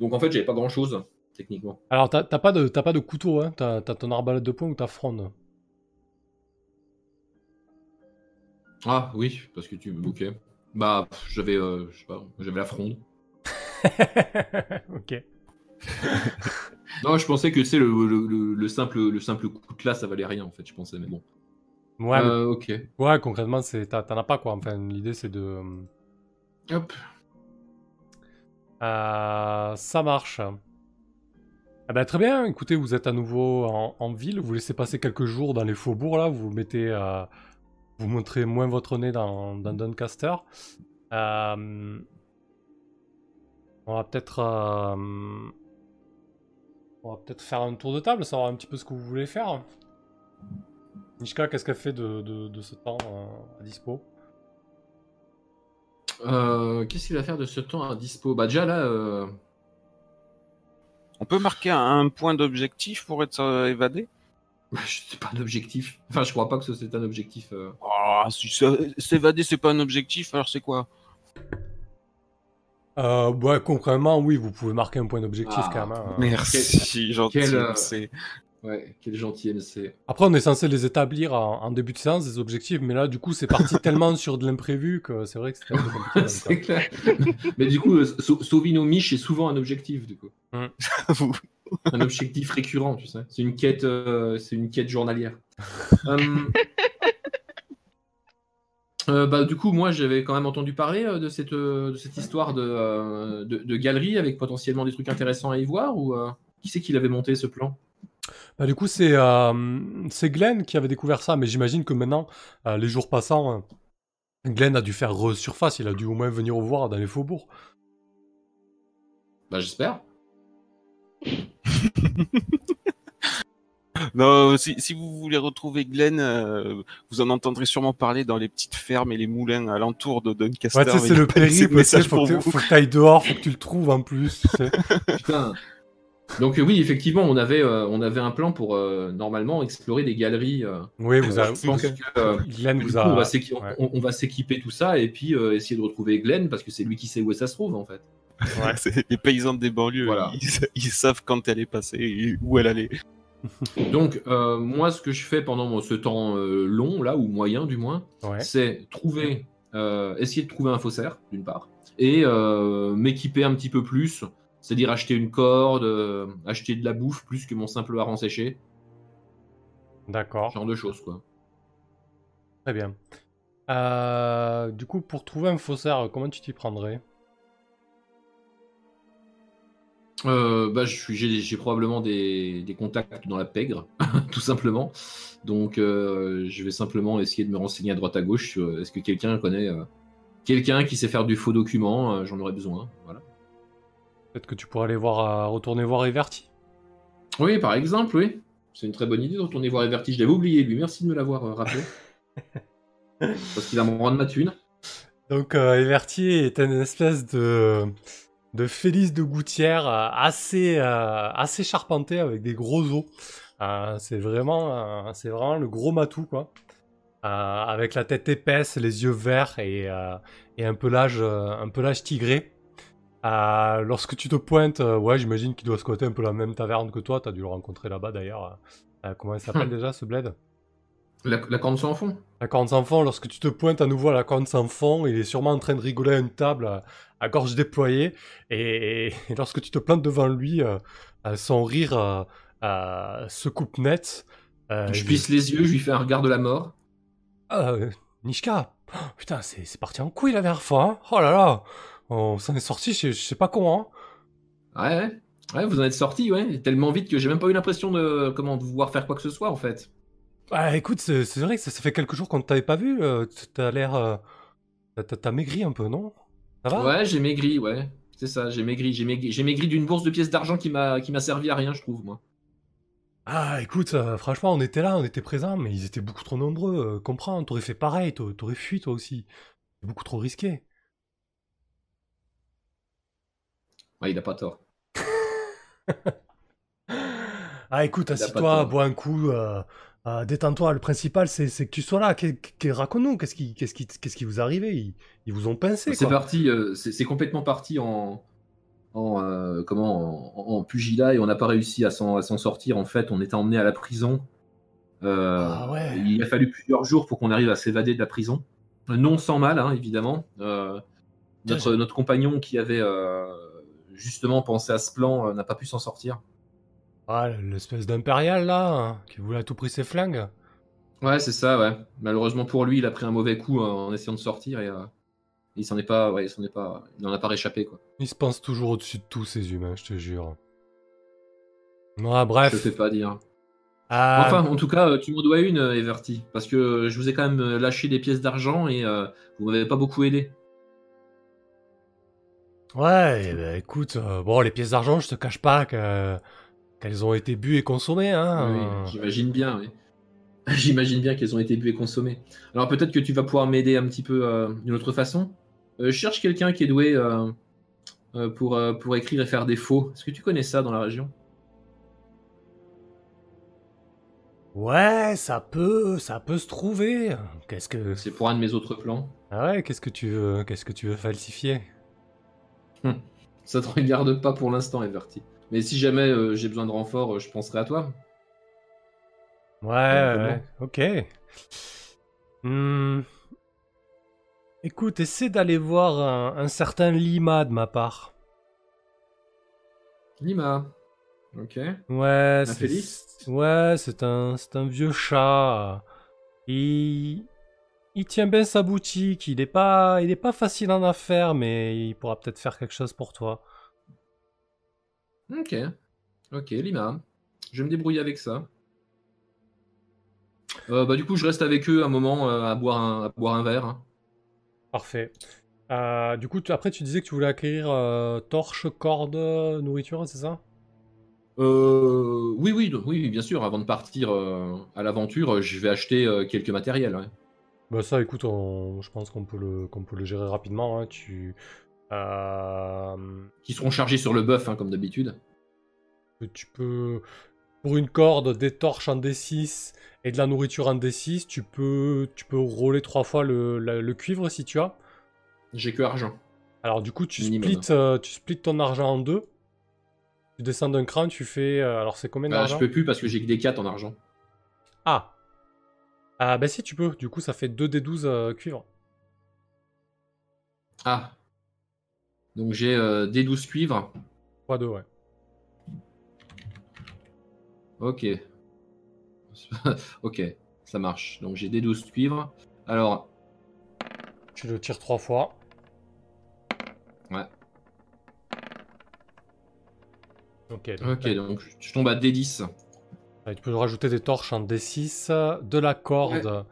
Donc, en fait, j'avais pas grand chose techniquement. Alors, t'as pas, de- t'as pas de couteau, hein T'as ton arbalète de poing ou ta fronde? Ah oui, parce que tu. Ok. Bah, j'avais, euh, je sais pas, j'avais la fronde. Ok. Non, je pensais que c'est le, le, le- le simple, le simple coup de là, ça valait rien en fait. Je pensais, mais bon. Ouais, Euh, ok. ouais concrètement, c'est- t'en as pas quoi. Enfin, l'idée c'est de. Hop. Euh, ça marche. Ah ben, très bien, écoutez, vous êtes à nouveau en, en ville, vous laissez passer quelques jours dans les faubourgs là, vous mettez, euh, vous montrez moins votre nez dans, dans Doncaster. Euh, on va peut-être, euh, on va peut-être faire un tour de table, savoir un petit peu ce que vous voulez faire. Nishka, qu'est-ce qu'elle fait de, de- de ce temps euh, à dispo? Euh, Qu'est-ce qu'il va faire de ce temps à dispo? Bah déjà là, euh, On peut marquer un, un point d'objectif pour être euh, évadé? Bah, je sais pas un objectif. Enfin, je crois pas que ce c'est un objectif. euh. Ah, si S'évader, c'est pas un objectif, alors c'est quoi? Euh, Ouais, concrètement, oui, vous pouvez marquer un point d'objectif Ah, quand même. hein. Merci, gentil. quel, euh, c'est- Ouais, quel gentil MC. Après, on est censé les établir en, en début de séance, des objectifs, mais là, du coup, c'est parti tellement sur de l'imprévu que c'est vrai que c'était un peu compliqué. c'est clair. Mais du coup, euh, sau- sauver nos miches est souvent un objectif du coup. J'avoue. Un objectif récurrent, tu sais. C'est une quête, euh, c'est une quête journalière. Euh, euh, bah, du coup, moi, j'avais quand même entendu parler euh, de cette, euh, de cette histoire de, euh, de, de galerie avec potentiellement des trucs intéressants à y voir ou euh, qui c'est qui l'avait monté ce plan? Bah, du coup, c'est euh, c'est Glenn qui avait découvert ça, mais j'imagine que maintenant, euh, les jours passant, euh, Glenn a dû faire resurface, il a dû au moins venir vous voir dans les faubourgs. Bah, j'espère. Non, si, si vous voulez retrouver Glenn, euh, vous en entendrez sûrement parler dans les petites fermes et les moulins alentours de Doncaster. Ouais, tu sais, mais c'est le périple, faut pour que faut que t'ailles dehors, faut que tu le trouves en plus. Putain. Donc euh, oui, effectivement, on avait, euh, on avait un plan pour euh, normalement explorer des galeries. euh, Oui, vous avez. je pense que, euh, Glenn vous coup, a. on va ouais. s'équiper tout ça et puis euh, essayer de retrouver Glenn parce que c'est lui qui sait où ça se trouve en fait. Ouais. Les paysans des banlieues, Voilà. ils, ils savent quand elle est passée et où elle allait. Donc euh, moi, ce que je fais pendant ce temps euh, long là ou moyen du moins, Ouais. c'est trouver, euh, essayer de trouver un faussaire d'une part et euh, m'équiper un petit peu plus, c'est-à-dire acheter une corde, euh, acheter de la bouffe plus que mon simple hareng séché, D'accord. ce genre de choses quoi. Très bien. Euh, du coup, pour trouver un faussaire, comment tu t'y prendrais? Euh, bah, j'ai, probablement des, des contacts dans la pègre, tout simplement. Donc, euh, je vais simplement essayer de me renseigner à droite à gauche. sur, Est-ce que quelqu'un connaît euh, quelqu'un qui sait faire du faux document Euh, J'en aurais besoin. Voilà. Peut-être que tu pourrais aller voir, euh, retourner voir Everty. Oui, par exemple, oui. C'est une très bonne idée de retourner voir Everty. Je l'avais oublié, lui. Merci de me l'avoir euh, rappelé. Parce qu'il va me rendre ma thune. Donc, euh, Everty est une espèce de, de Félix de Gouttière euh, assez, euh, assez charpenté avec des gros os. Euh, c'est vraiment, c'est vraiment le gros matou, quoi. Avec la tête épaisse, les yeux verts et, et un pelage, un pelage tigré. Euh, lorsque tu te pointes, euh, ouais, j'imagine qu'il doit squatter un peu la même taverne que toi. T'as dû le rencontrer là-bas d'ailleurs. Euh, comment il s'appelle déjà ce bled? La, la corne sans fond. La corne sans fond, lorsque tu te pointes à nouveau à la corne sans fond, il est sûrement en train de rigoler à une table à, à gorge déployée. Et, et lorsque tu te plantes devant lui, euh, euh, son rire euh, euh, se coupe net. Euh, je plisse les yeux, je lui fais un regard de la mort. Euh, Nishka, oh, putain, c'est parti en couille la dernière fois. hein. oh là là, on s'en est sorti, je, je sais pas comment. hein. Ouais, ouais. Vous en êtes sorti, ouais. Tellement vite que j'ai même pas eu l'impression de comment de pouvoir faire quoi que ce soit en fait. Bah écoute, c'est c'est vrai que ça, ça fait quelques jours qu'on ne t'avait pas vu. euh, T'as l'air. euh, t'as- maigri un peu, non? Ça va? Ouais, j'ai maigri, ouais. C'est ça, j'ai maigri. J'ai maigri, j'ai maigri d'une bourse de pièces d'argent qui m'a qui m'a servi à rien, je trouve, moi. Ah écoute, euh, franchement, on était là, on était présents, mais ils étaient beaucoup trop nombreux. comprends, t'aurais fait pareil, t'a- t'aurais fui toi aussi. C'est beaucoup trop risqué. Ouais, il a pas tort. Ah écoute, assis-toi, bois un coup, euh, détends-toi. Le principal, c'est que tu sois là. Raconte-nous, qu'est-ce qui, qu'est-ce qui, qu'est-ce qui vous arrivé? Ils, ils vous ont pincé, C'est parti, euh, c'est complètement parti en, en euh, comment en, en pugilat et on n'a pas réussi à s'en sortir. En fait, on était emmené à la prison. Euh, Ah ouais. Il a fallu plusieurs jours pour qu'on arrive à s'évader de la prison. Non sans mal, hein, évidemment. Notre, notre compagnon qui avait justement pensé à ce plan n'a pas pu s'en sortir. Ah, l'espèce d'impérial là, hein, qui voulait à tout prix ses flingues. Ouais, c'est ça, ouais. Malheureusement pour lui, il a pris un mauvais coup euh, en essayant de sortir et euh, il s'en est pas, ouais, il s'en est pas, il n'en a pas réchappé quoi. Ils se pensent toujours au-dessus de tous ces humains, je te jure. Ouais, Je bref. te fais pas dire. Ah, Enfin, en tout cas, euh, tu m'en dois une, euh, Everty, parce que je vous ai quand même lâché des pièces d'argent et euh, vous m'avez pas beaucoup aidé. Ouais, ben, écoute, bon, les pièces d'argent, je te cache pas que- qu'elles ont été bues et consommées, hein. Oui, j'imagine bien, oui. J'imagine bien qu'elles ont été bues et consommées. Alors peut-être que tu vas pouvoir m'aider un petit peu euh, d'une autre façon. Euh, je cherche quelqu'un qui est doué euh, pour, pour écrire et faire des faux. Est-ce que tu connais ça dans la région? Ouais, ça peut, ça peut se trouver. Qu'est-ce que, C'est pour un de mes autres plans. ah ouais, qu'est-ce que tu veux, qu'est-ce que tu veux falsifier? Ça te regarde pas pour l'instant, Everty. Mais si jamais euh, j'ai besoin de renfort, euh, je penserai à toi. Ouais, ouais, ok. Hmm. Écoute, essaie d'aller voir un, un certain Lima de ma part. Lima. Ok. Ouais, c'est ouais, c'est un, vieux chat. Il, il tient bien sa boutique. Il est pas, il est pas facile en affaires, mais il pourra peut-être faire quelque chose pour toi. Ok. Ok, Lima. Je vais me débrouiller avec ça. Euh, bah, du coup, je reste avec eux un moment euh, à, boire un, à boire un verre. hein. Parfait. Euh, du coup, tu- après, tu disais que tu voulais acquérir euh, torche, corde, nourriture, c'est ça? Euh, oui, oui, oui, oui, bien sûr. Avant de partir euh, à l'aventure, je vais acheter euh, quelques matériels. ouais. Bah ça, écoute, on- je pense qu'on peut le, qu'on peut le gérer rapidement. hein. Tu, Qui seront chargés sur le bœuf, hein, comme d'habitude. tu peux, pour une corde, des torches en D6 et de la nourriture en D6, tu peux, tu peux rouler trois fois le, le cuivre si tu as. J'ai que argent. Alors du coup, tu splits, euh, tu splits ton argent en deux. Tu descends d'un cran, tu fais. euh, alors c'est combien Bah, d'argent je peux plus parce que j'ai que des 4 en argent. Ah. Ah bah si tu peux. Du coup, ça fait 2 des 12 euh, cuivre. Ah. Donc j'ai euh, des 12 cuivres. 3 2 ouais. Ok. ok, ça marche. Donc j'ai des 12 cuivres. Alors, Tu le tires trois fois. Ouais. Ok. donc, ok, bah, donc je- tombe à D10. Ouais, tu peux rajouter des torches en D6, de la corde.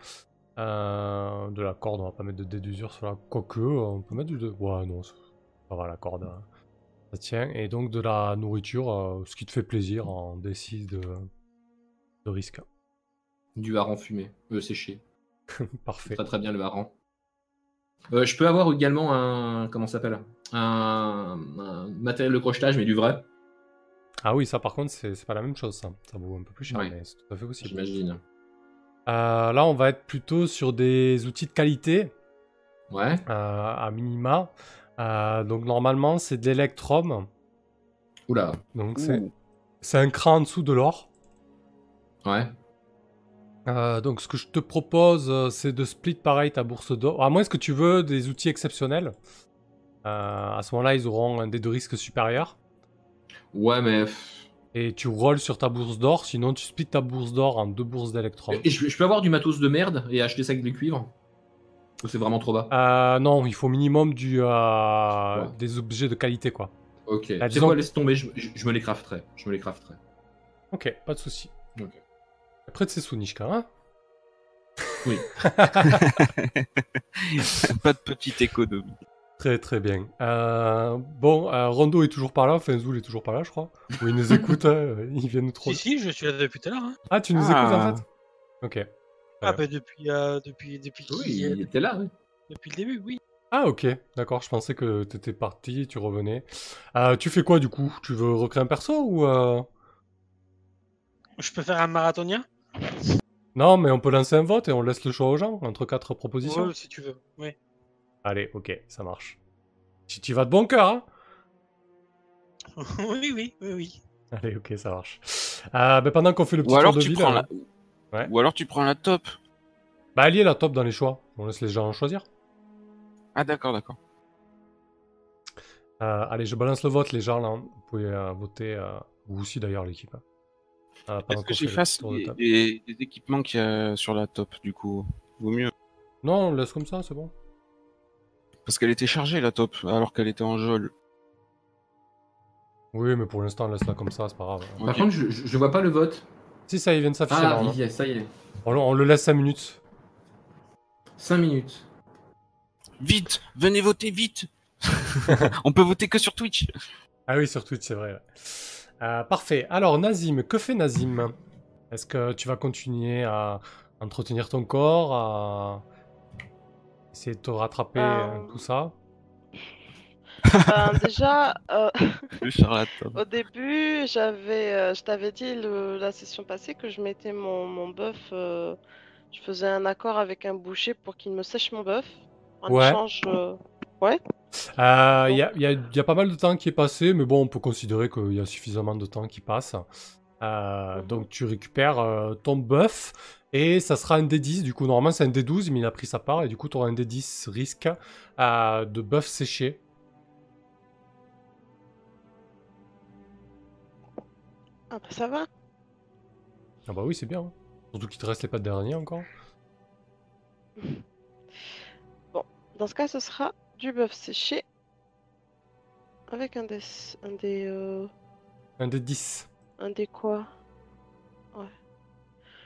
euh, de la corde, on va pas mettre de dés d'usure sur la. Quoique, on peut mettre du. dé- Ouais, non, ça va la corde. hein. Ça tient. Et donc de la nourriture, euh, ce qui te fait plaisir en D6 de, de risque. Du hareng fumé. Euh, séché. Parfait. Très très bien le hareng. Euh, je peux avoir également un. Comment ça s'appelle? Un, un matériel de crochetage, mais du vrai, Ah oui, ça par contre, c'est c'est pas la même chose, ça. Ça vaut un peu plus cher, Ouais. mais c'est tout à fait possible. j'imagine. Euh, là, on va être plutôt sur des outils de qualité, Ouais. euh, à minima. Euh, donc normalement, c'est de l'électrum. Oula. Donc c'est c'est un cran en dessous de l'or. Ouais. Euh, donc ce que je te propose, euh, c'est de split pareil ta bourse d'or. À moins que tu veux des outils exceptionnels? Euh, à ce moment-là, ils auront un dé de risque supérieur. Ouais, mais. Et tu rolls sur ta bourse d'or. Sinon, tu splits ta bourse d'or en deux bourses d'électrum. Et je, je peux avoir du matos de merde et acheter ça avec du cuivre? Ou c'est vraiment trop bas Euh, non, il faut minimum du, euh, Ouais. des objets de qualité, quoi. Ok. C'est disons- quoi, laisse tomber, je, je- je me les crafterai. Je me les crafterai. Ok, pas de souci. Ok. Après, c'est Sunishka, hein Oui. Pas de petite économie. Très très bien. Euh, bon, euh, Rondo est toujours pas là, Fenzoul est toujours pas là, je crois. Ou il nous écoute, hein, il vient nous trop. Si, si, je suis là depuis tout à l'heure. hein. Ah, tu nous Ah. écoutes en fait? Ok. Ah, bah depuis, euh, depuis, depuis, Oui, qui, euh, il était là, oui. depuis le début, oui. Ah, ok, d'accord, je pensais que t'étais parti, tu revenais. Euh, tu fais quoi du coup? Tu veux recréer un perso ou. euh, Je peux faire un marathonien? Non, mais on peut lancer un vote et on laisse le choix aux gens entre quatre propositions. Ouais, si tu veux. Oui. Allez, ok, ça marche. Tu, tu vas de bon cœur, hein oui, oui, oui, oui. Allez, ok, ça marche. Euh, bah, pendant qu'on fait le petit Ou alors tour de tu ville, prends la... Ouais. Ou alors tu prends la top. bah, alliez la top dans les choix. On laisse les gens choisir. Ah d'accord, d'accord. Euh, allez, je balance le vote, les gens, là. Vous pouvez euh, voter, euh, vous aussi d'ailleurs, l'équipe. hein. Euh, Est-ce que j'efface les, table. les- les équipements qu'il y a sur la top du coup? Vaut mieux. Non, on laisse comme ça, c'est bon. Parce qu'elle était chargée la top alors qu'elle était en jol. Oui, mais pour l'instant, laisse-la comme ça, c'est pas grave. Par contre, je, je, je vois pas le vote. Si ça, il vient de s'afficher. Ah, il y est, ça y est. on, le- on le laisse 5 minutes. 5 minutes. Vite Venez voter vite On peut voter que sur Twitch Ah oui, sur Twitch, c'est vrai. ouais. Euh, parfait. Alors, Nazim, que fait Nazim? Est-ce que tu vas continuer à entretenir ton corps, à essayer de te rattraper, Euh, euh, tout ça? Ben, déjà, euh, au début, j'avais, euh, je t'avais dit le- la session passée que je mettais mon, mon bœuf, euh, je faisais un accord avec un boucher pour qu'il me sèche mon bœuf. En Ouais. échange, euh, Euh, Il y, a, il y y a pas mal de temps qui est passé, mais bon, on peut considérer qu'il y a suffisamment de temps qui passe. Euh, Mhm. Donc, tu récupères euh, ton buff et ça sera un D10. Du coup, normalement, c'est un D12, mais il a pris sa part et du coup, tu auras un D10 risque euh, de buff séché. Ah bah ça va. Ah bah oui, c'est bien. Surtout qu'il te reste les pattes derniers encore. Dans ce cas, ce sera du bœuf séché avec un des, un des, euh, Un D10. un des quoi?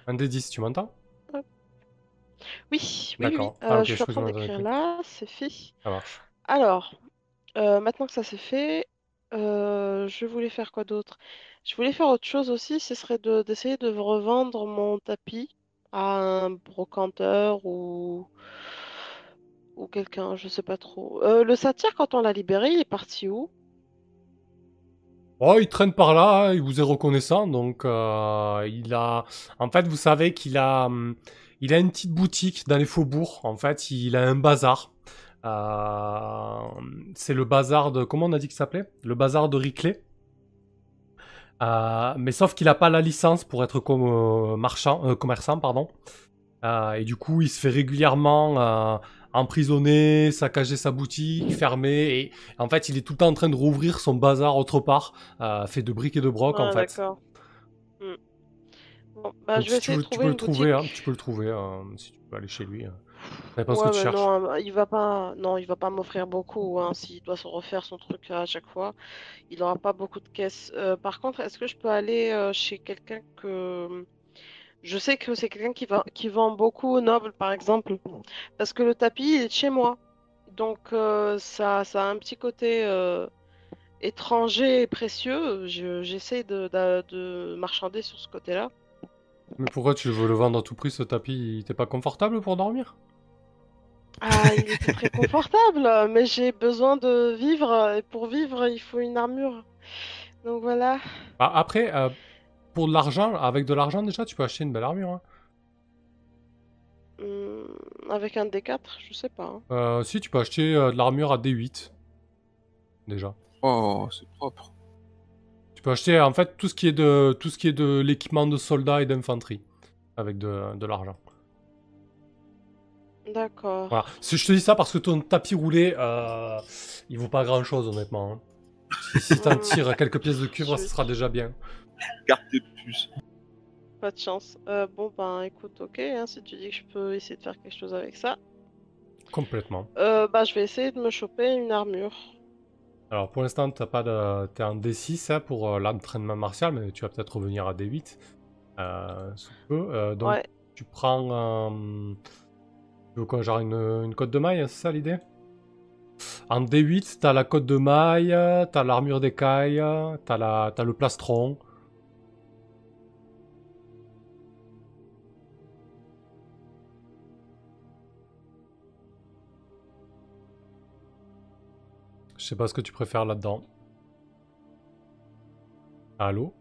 Un D10, tu m'entends? Oui, oui, oui. D'accord. Euh, Ah, je suis en train d'écrire là, c'est fait. Ça marche. Alors, euh, maintenant que ça c'est fait, je voulais faire quoi d'autre? Je voulais faire autre chose aussi, ce serait de d'essayer de revendre mon tapis à un brocanteur ou ou quelqu'un, je sais pas trop. Euh, le satire, quand on l'a libéré, il est parti où? Oh, il traîne par là, hein, il vous est reconnaissant, donc euh, il a... En fait, vous savez qu'il a... hum, Il a une petite boutique dans les faubourgs, en fait, il a un bazar. Euh, C'est le bazar de... Comment on a dit qu'il s'appelait? Le bazar de Riclay. Euh, mais sauf qu'il n'a pas la licence pour être comme euh, marchand, euh, commerçant, pardon. Et du coup, il se fait régulièrement emprisonner, saccager sa boutique, fermer. Et en fait, il est tout le temps en train de rouvrir son bazar autre part, euh, fait de briques et de broc en Ah, fait. d'accord. Hmm. Bon, bah, je vais tu, essayer veux, de tu trouver peux le une trouver, hein, tu peux le trouver si tu peux aller chez lui. euh. Ouais, que tu mais non, euh, il va pas, non, il va pas m'offrir beaucoup, hein, s'il doit se refaire son truc à chaque fois, il aura pas beaucoup de caisses. Euh, par contre, est-ce que je peux aller euh, chez quelqu'un que je sais que c'est quelqu'un qui va, qui vend beaucoup au noble, par exemple, parce que le tapis il est chez moi, donc euh, ça, ça a un petit côté étranger et précieux. Je- j'essaie de, de, de marchander sur ce côté-là. Mais pourquoi tu veux le vendre à tout prix ce tapis? Il t'est pas confortable pour dormir? Ah, il était très confortable, mais j'ai besoin de vivre, et pour vivre, il faut une armure. Donc voilà. Bah, Après, euh, pour de l'argent, avec de l'argent déjà, tu peux acheter une belle armure. hein. Hum, avec un D4, je sais pas. hein. Euh, si, tu peux acheter euh, de l'armure à D8. Déjà. Oh, c'est propre. Tu peux acheter en fait tout ce qui est de tout ce qui est de l'équipement de soldats et d'infanterie avec de, de l'argent. D'accord. Voilà. Si je te dis ça parce que ton tapis roulé, euh, il vaut pas grand chose honnêtement. hein. Si, si t'en tires quelques pièces de cuivre, Je- ça sera déjà bien. Carte de puce. Pas de chance. Euh, bon, ben écoute, ok, hein, si tu dis que je peux essayer de faire quelque chose avec ça, Complètement. euh, bah je vais essayer de me choper une armure. Alors pour l'instant, t'as pas de... t'es en D6 hein, pour euh, l'entraînement martial, mais tu vas peut-être revenir à D8 euh, sous peu. Euh, donc Ouais. tu prends. euh, tu veux quoi, genre une, une cote de maille, c'est ça l'idée? En D8, t'as la cote de maille, t'as l'armure d'écaille, t'as la, t'as le plastron. Je sais pas ce que tu préfères là-dedans. Allô?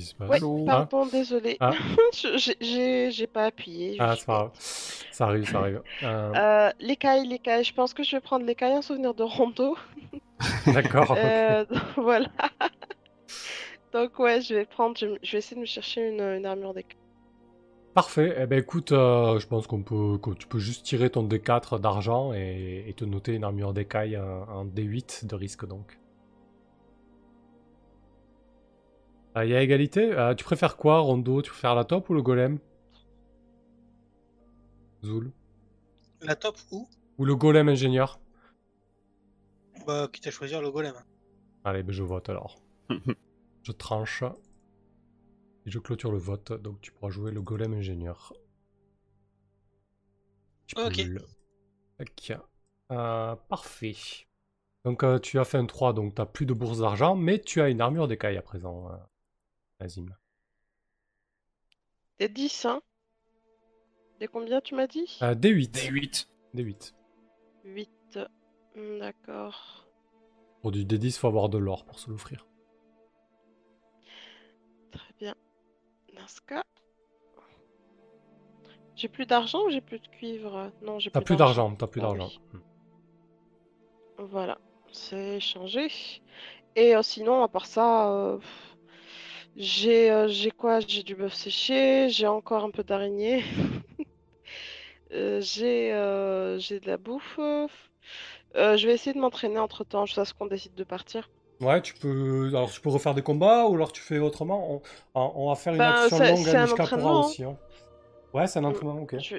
Qu'est-ce qui se passe Ouais, pardon, désolé. Ah. Je- j'ai- pas appuyé. Ah, c'est pas grave. Ça arrive, ça arrive. Euh, Euh, l'écaille, l'écaille. Je pense que je vais prendre l'écaille en souvenir de Rondo. D'accord. Euh, voilà. Donc ouais, je vais prendre, je, je vais essayer de me chercher une, une armure d'écaille. Parfait. Eh ben écoute, euh, je pense qu'on peut, que tu peux juste tirer ton D4 d'argent et, et te noter une armure d'écaille en, en D8 de risque donc. Il y a égalité. Euh, tu préfères quoi, Rondo? Tu préfères la top ou le golem? Zoul La top ou Ou le golem ingénieur? Bah, quitte à choisir le golem. Allez, ben je vote alors. je tranche. Et je clôture le vote, donc tu pourras jouer le golem ingénieur. Ok. Euh, parfait. Donc euh, tu as fait un 3, donc tu plus de bourse d'argent, mais tu as une armure d'écaille à présent, euh, Azim. T'es 10, hein T'es combien tu m'as dit? Euh, D8. D8. D8. 8. Hmm, D'accord. Pour du D10, faut avoir de l'or pour se l'offrir. Très bien. Dans ce cas... J'ai plus d'argent ou j'ai plus de cuivre? Non, j'ai T'as plus d'argent, t'as plus Ah d'argent. oui. Voilà, c'est changé. Et euh, sinon, à part ça, euh, j'ai euh, j'ai quoi? J'ai du bœuf séché, j'ai encore un peu d'araignée. Euh, j'ai euh, j'ai de la bouffe. Je vais essayer de m'entraîner entre-temps, jusqu'à ce qu'on décide de partir. Ouais, tu peux. Alors, tu peux refaire des combats ou alors tu fais autrement? On, on- on va faire une Ben, action longue à hein. aussi. hein. Ouais, c'est un Mm. entraînement, ok. Je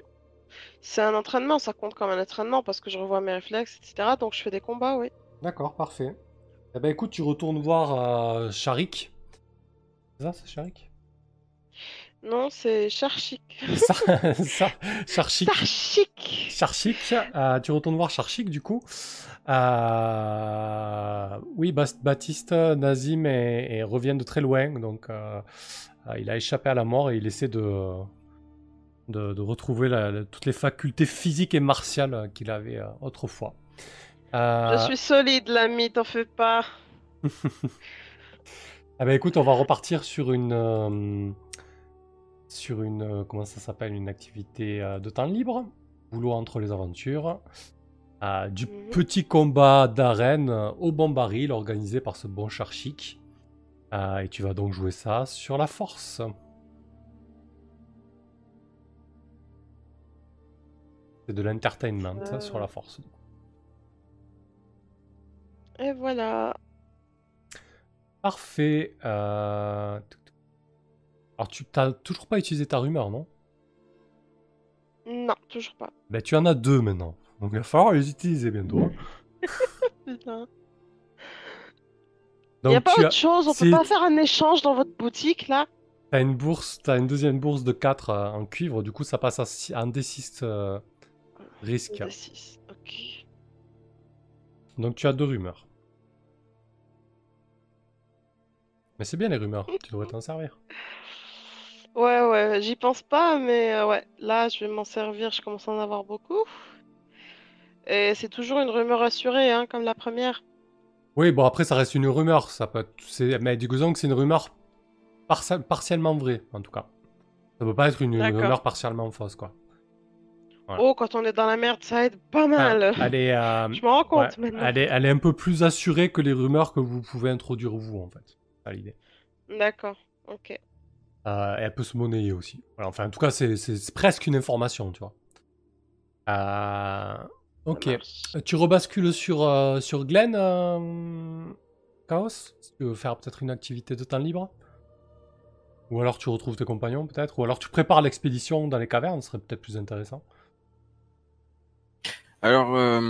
C'est un entraînement, ça compte comme un entraînement parce que je revois mes réflexes, etc. Donc je fais des combats, oui. D'accord, parfait. Eh ben écoute, tu retournes voir Sharik. C'est ça, c'est Sharik Non, c'est Charchik. Ça, ça, Charchik. Charchik! Charchik, euh, tu retournes voir Charchik du coup. Euh, oui, Baptiste, Nazim et, et reviennent de très loin, donc euh, euh, il a échappé à la mort et il essaie de, de, de retrouver la- la- toutes les facultés physiques et martiales qu'il avait euh, autrefois. Je suis solide, l'ami, t'en fais pas. Ah bah écoute, on va repartir sur une euh, sur une euh, comment ça s'appelle une activité euh, de temps libre, boulot entre les aventures, du Mhm. petit combat d'arène au bon baril organisé par ce bon Charchik. Euh, et tu vas donc jouer ça sur la force. C'est de l'entertainment Euh. sur la force. Et voilà. Parfait. euh, Alors tu t'as toujours pas utilisé ta rumeur, non? Non, toujours pas. Ben, tu en as deux maintenant. Donc il va falloir les utiliser bientôt. hein. Putain. Donc y a pas autre as, chose, on peut pas faire un échange dans votre boutique là? t'as une bourse, t'as une deuxième bourse de 4 euh, en cuivre, du coup ça passe à six- un D6 euh, risque. Deux, six, Ok. Donc tu as deux rumeurs. Mais c'est bien les rumeurs, tu devrais t'en servir. Ouais, ouais, j'y pense pas, mais euh, ouais, là je vais m'en servir, je commence à en avoir beaucoup. Et c'est toujours une rumeur assurée, hein, comme la première. Oui, bon après ça reste une rumeur, ça peut être... Mais disons que c'est une rumeur parti- partiellement vraie, en tout cas. Ça peut pas être une rumeur partiellement fausse, quoi. Oh, quand on est dans la merde, ça aide pas mal. Elle est, euh, Je m'en rends compte ouais, maintenant. elle, est, elle est un peu plus assurée que les rumeurs que vous pouvez introduire vous, en fait. Ça l'idée. D'accord, ok. Euh, et elle peut se monnayer aussi. Voilà, enfin, en tout cas, c'est c'est- c'est presque une information, tu vois. Euh, Ok. marche. Tu rebascules sur, euh, sur Glen, euh, Chaos? Si tu veux faire peut-être une activité de temps libre? Ou alors tu retrouves tes compagnons, peut-être? Ou alors tu prépares l'expédition dans les cavernes, ce serait peut-être plus intéressant. Alors, euh,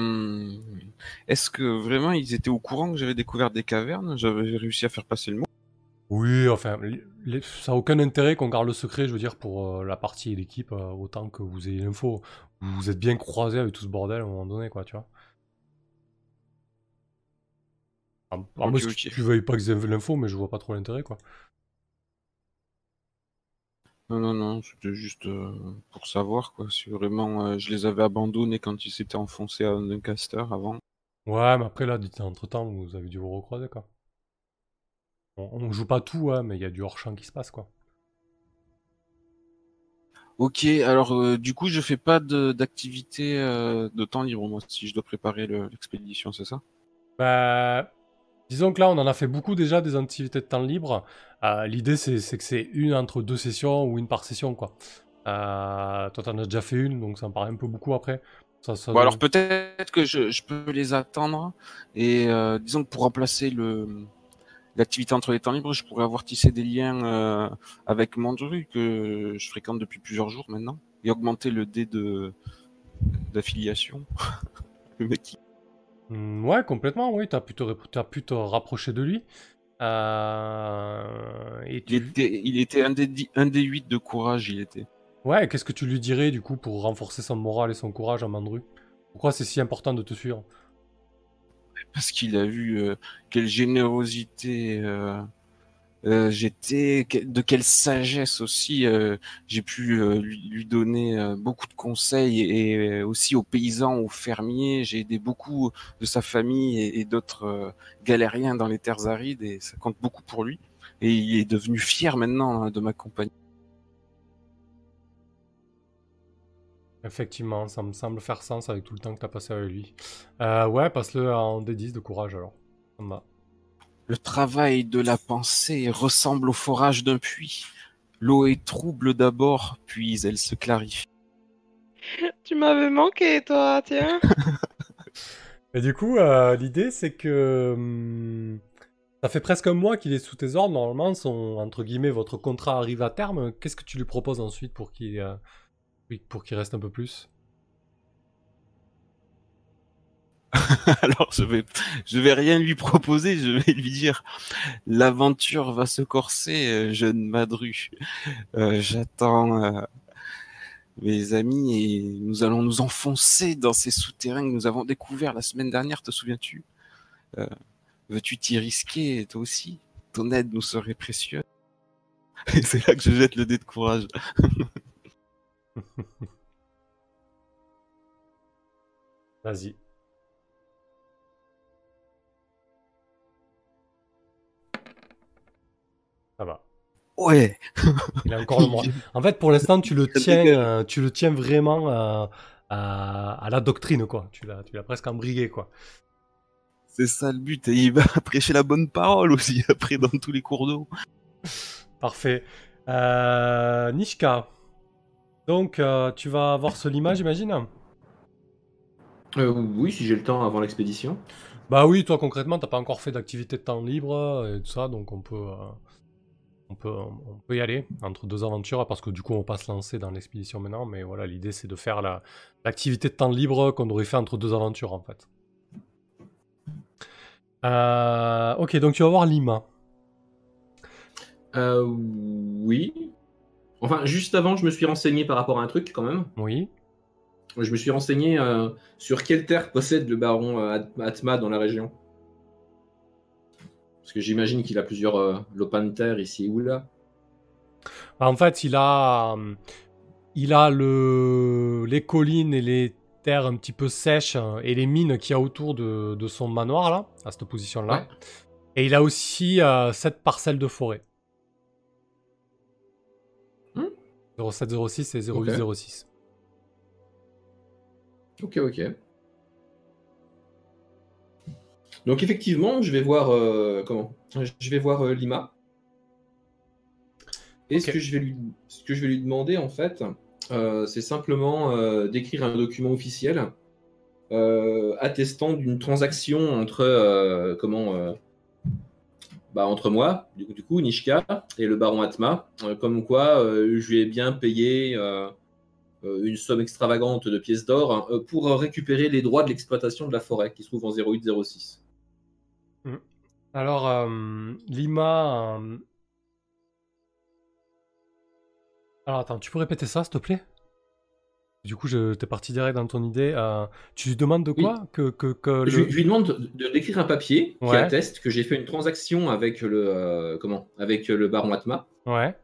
est-ce que vraiment ils étaient au courant que j'avais découvert des cavernes? J'avais réussi à faire passer le mot? Oui, enfin, les- ça a aucun intérêt qu'on garde le secret, je veux dire, pour euh, la partie et l'équipe, euh, autant que vous ayez l'info. Vous vous êtes bien croisés avec tout ce bordel à un moment donné, quoi, tu vois. Que tu, tu veuilles pas qu'ils aient l'info, mais je vois pas trop l'intérêt, quoi. Non, non, non, c'était juste euh, pour savoir, quoi. Si vraiment euh, je les avais abandonnés quand ils s'étaient enfoncés à Doncaster avant. Ouais, mais après, là, entre temps, vous avez dû vous recroiser, quoi. On, on joue pas tout, hein, mais il y a du hors-champ qui se passe, quoi. Ok, alors euh, du coup, je fais pas de- d'activité euh, de temps libre, moi, si je dois préparer le- l'expédition, c'est ça? Bah, disons que là, on en a fait beaucoup déjà des activités de temps libre. Euh, L'idée, c'est que c'est une entre deux sessions ou une par session, quoi. Toi, t'en as déjà fait une, donc ça me paraît un peu beaucoup après. Ça, ça- Bon, alors peut-être que je, je peux les attendre et euh, disons que pour remplacer le l'activité entre les temps libres, je pourrais avoir tissé des liens euh, avec Mandru que je fréquente depuis plusieurs jours maintenant et augmenter le dé de d'affiliation. le mec qui- Hmm, ouais, complètement, oui. T'as t'as pu te rapprocher de lui. Euh, et il était il était un des dix- un des huit de courage, il était. Ouais, qu'est-ce que tu lui dirais, du coup, pour renforcer son moral et son courage à Mandru? Pourquoi c'est si important de te suivre? Parce qu'il a vu euh, quelle générosité euh, euh, j'étais, de quelle sagesse aussi j'ai pu lui, donner beaucoup de conseils et, aussi aux paysans, aux fermiers. J'ai aidé beaucoup de sa famille et, d'autres galériens dans les terres arides et ça compte beaucoup pour lui. Et il est devenu fier maintenant hein, de m'accompagner. Effectivement, ça me semble faire sens avec tout le temps que t'as passé avec lui. Euh, ouais, passe-le en D10 de courage, alors. Ça me va. Le travail de la pensée ressemble au forage d'un puits. L'eau est trouble d'abord, puis elle se clarifie. Tu m'avais manqué, toi, tiens. Et du coup, euh, l'idée, c'est que hum, ça fait presque un mois qu'il est sous tes ordres. Normalement, son, entre guillemets, votre contrat arrive à terme. Qu'est-ce que tu lui proposes ensuite pour qu'il euh, pour qu'il reste un peu plus Alors je vais, je vais rien lui proposer, je vais lui dire l'aventure va se corser, euh, jeune Madru. Euh, J'attends euh, mes amis et nous allons nous enfoncer dans ces souterrains que nous avons découverts la semaine dernière, te souviens-tu? Veux-tu t'y risquer toi aussi? Ton aide nous serait précieuse. Et c'est là que je jette le dé de courage. Vas-y. Ça va. Ouais. Il a encore le moral. En fait, pour l'instant, tu le tiens, euh, tu le tiens vraiment euh, à, à la doctrine, quoi. Tu l'as, tu l'as presque embrigué, quoi. C'est ça le but. Et il va prêcher la bonne parole aussi après dans tous les cours d'eau. Parfait. Euh, Nishka. Donc, euh, tu vas voir ce lima, j'imagine Euh, oui, si j'ai le temps avant l'expédition. Bah oui, toi concrètement, t'as pas encore fait d'activité de temps libre euh, et tout ça, donc on peut, euh, on peut, on peut y aller entre deux aventures parce que du coup on va pas se lancer dans l'expédition maintenant, mais voilà, l'idée c'est de faire la, l'activité de temps libre qu'on aurait fait entre deux aventures en fait. Ok, donc tu vas voir Lima. Euh, oui. Enfin, juste avant, je me suis renseigné par rapport à un truc quand même. Oui. Je me suis renseigné euh, sur quelle terre possède le baron euh, At- Atma dans la région. Parce que j'imagine qu'il a plusieurs euh, lopins de terre ici ou là. Bah, en fait, il a, euh, il a le, les collines et les terres un petit peu sèches euh, et les mines qu'il y a autour de, de son manoir là, à cette position-là. Ouais. Et il a aussi 7 parcelles de forêt. 0706 et 0806. Ok, ok. Donc effectivement, je vais voir euh, comment? Je vais voir euh, Lima. Et ce que je vais lui, ce que je vais lui demander en fait, euh, c'est simplement d'écrire un document officiel attestant d'une transaction entre comment bah, entre moi, du coup, du coup, Nishka et le baron Atma, euh, comme quoi euh, je lui ai bien payé euh, une somme extravagante de pièces d'or hein, pour récupérer les droits de l'exploitation de la forêt qui se trouve en 0806. Alors, euh, Lima, Alors attends, tu peux répéter ça, s'il te plaît? Du coup, je t'es parti direct dans ton idée. euh, tu lui demandes de quoi que, que, que Je, le- je lui demande de, d'écrire un papier qui atteste que j'ai fait une transaction avec le euh, comment avec le baron Atma Ouais,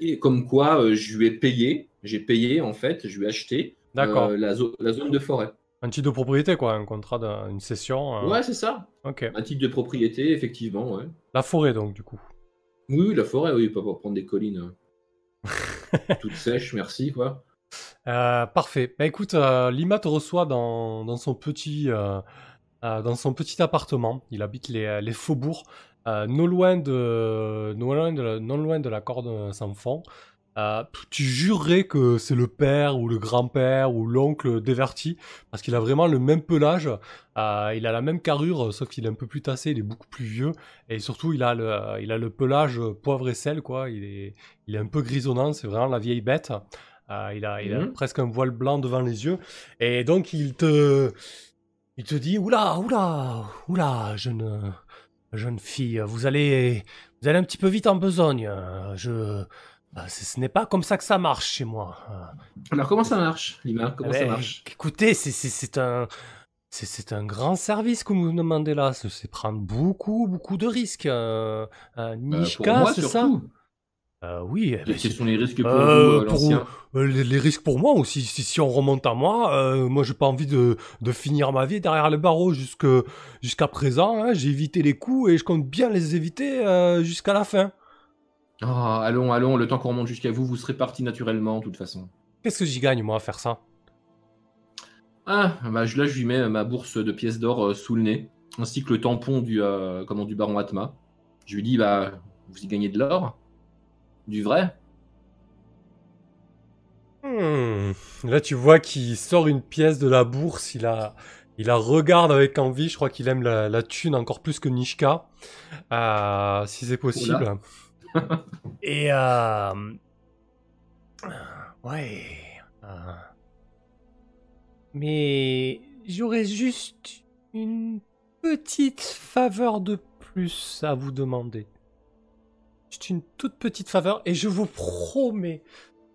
et comme quoi euh, je lui ai payé, j'ai payé en fait, je lui ai acheté d'accord. euh, la, zo- la zone de forêt. Un titre de propriété, quoi, un contrat, d'un- une cession. euh, Ouais, c'est ça. Ok. Un type de propriété, effectivement, ouais. La forêt, donc, du coup. Oui, la forêt, oui, pas pour prendre des collines toutes sèches, merci quoi. Euh, parfait. Bah écoute, euh, Lima te reçoit dans, dans son petit euh, dans son petit appartement. Il habite les, les faubourgs, non loin de non loin de la, non loin de la corde sans fond. Tu jurerais que c'est le père ou le grand-père ou l'oncle d'Everty parce qu'il a vraiment le même pelage. Il a la même carrure, sauf qu'il est un peu plus tassé, il est beaucoup plus vieux et surtout il a le il a le pelage poivre et sel quoi. Il est il est un peu grisonnant, c'est vraiment la vieille bête. Euh, il a, il a Mhm. presque un voile blanc devant les yeux. Et donc, il te, il te dit, oula, oula, oula, jeune, jeune fille, vous allez, vous allez un petit peu vite en besogne. Je, bah, ce ce n'est pas comme ça que ça marche chez moi. Alors comment ça marche, Lima? Comment eh ça ben, marche? Écoutez, c'est- un, c'est- c'est un grand service que vous me demandez là. C'est c'est prendre beaucoup, beaucoup de risques. Euh, euh, Euh, Nishka, c'est ça? Euh, Oui. eh ben, Quels sont les risques pour Euh, vous, euh, pour- Euh, les, les risques pour moi aussi. Si, si on remonte à moi, moi j'ai pas envie de, de finir ma vie derrière les barreaux jusque jusqu'à présent. hein. J'ai évité les coups et je compte bien les éviter jusqu'à la fin. Ah, allons, allons, le temps qu'on remonte jusqu'à vous, vous serez parti naturellement, de toute façon. Qu'est-ce que j'y gagne moi à faire ça? Ah, bah, là, je lui mets ma bourse de pièces d'or sous le nez, ainsi que le tampon du, comment, du baron Atma. Je lui dis, bah, vous y gagnez de l'or Du vrai Hmm. Là tu vois qu'il sort une pièce de la bourse. Il la, il la regarde avec envie. Je crois qu'il aime la, la thune encore plus que Nishka, Euh, si c'est possible. et euh... ouais. euh, Mais j'aurais juste une petite faveur de plus à vous demander. Juste une toute petite faveur et je vous promets,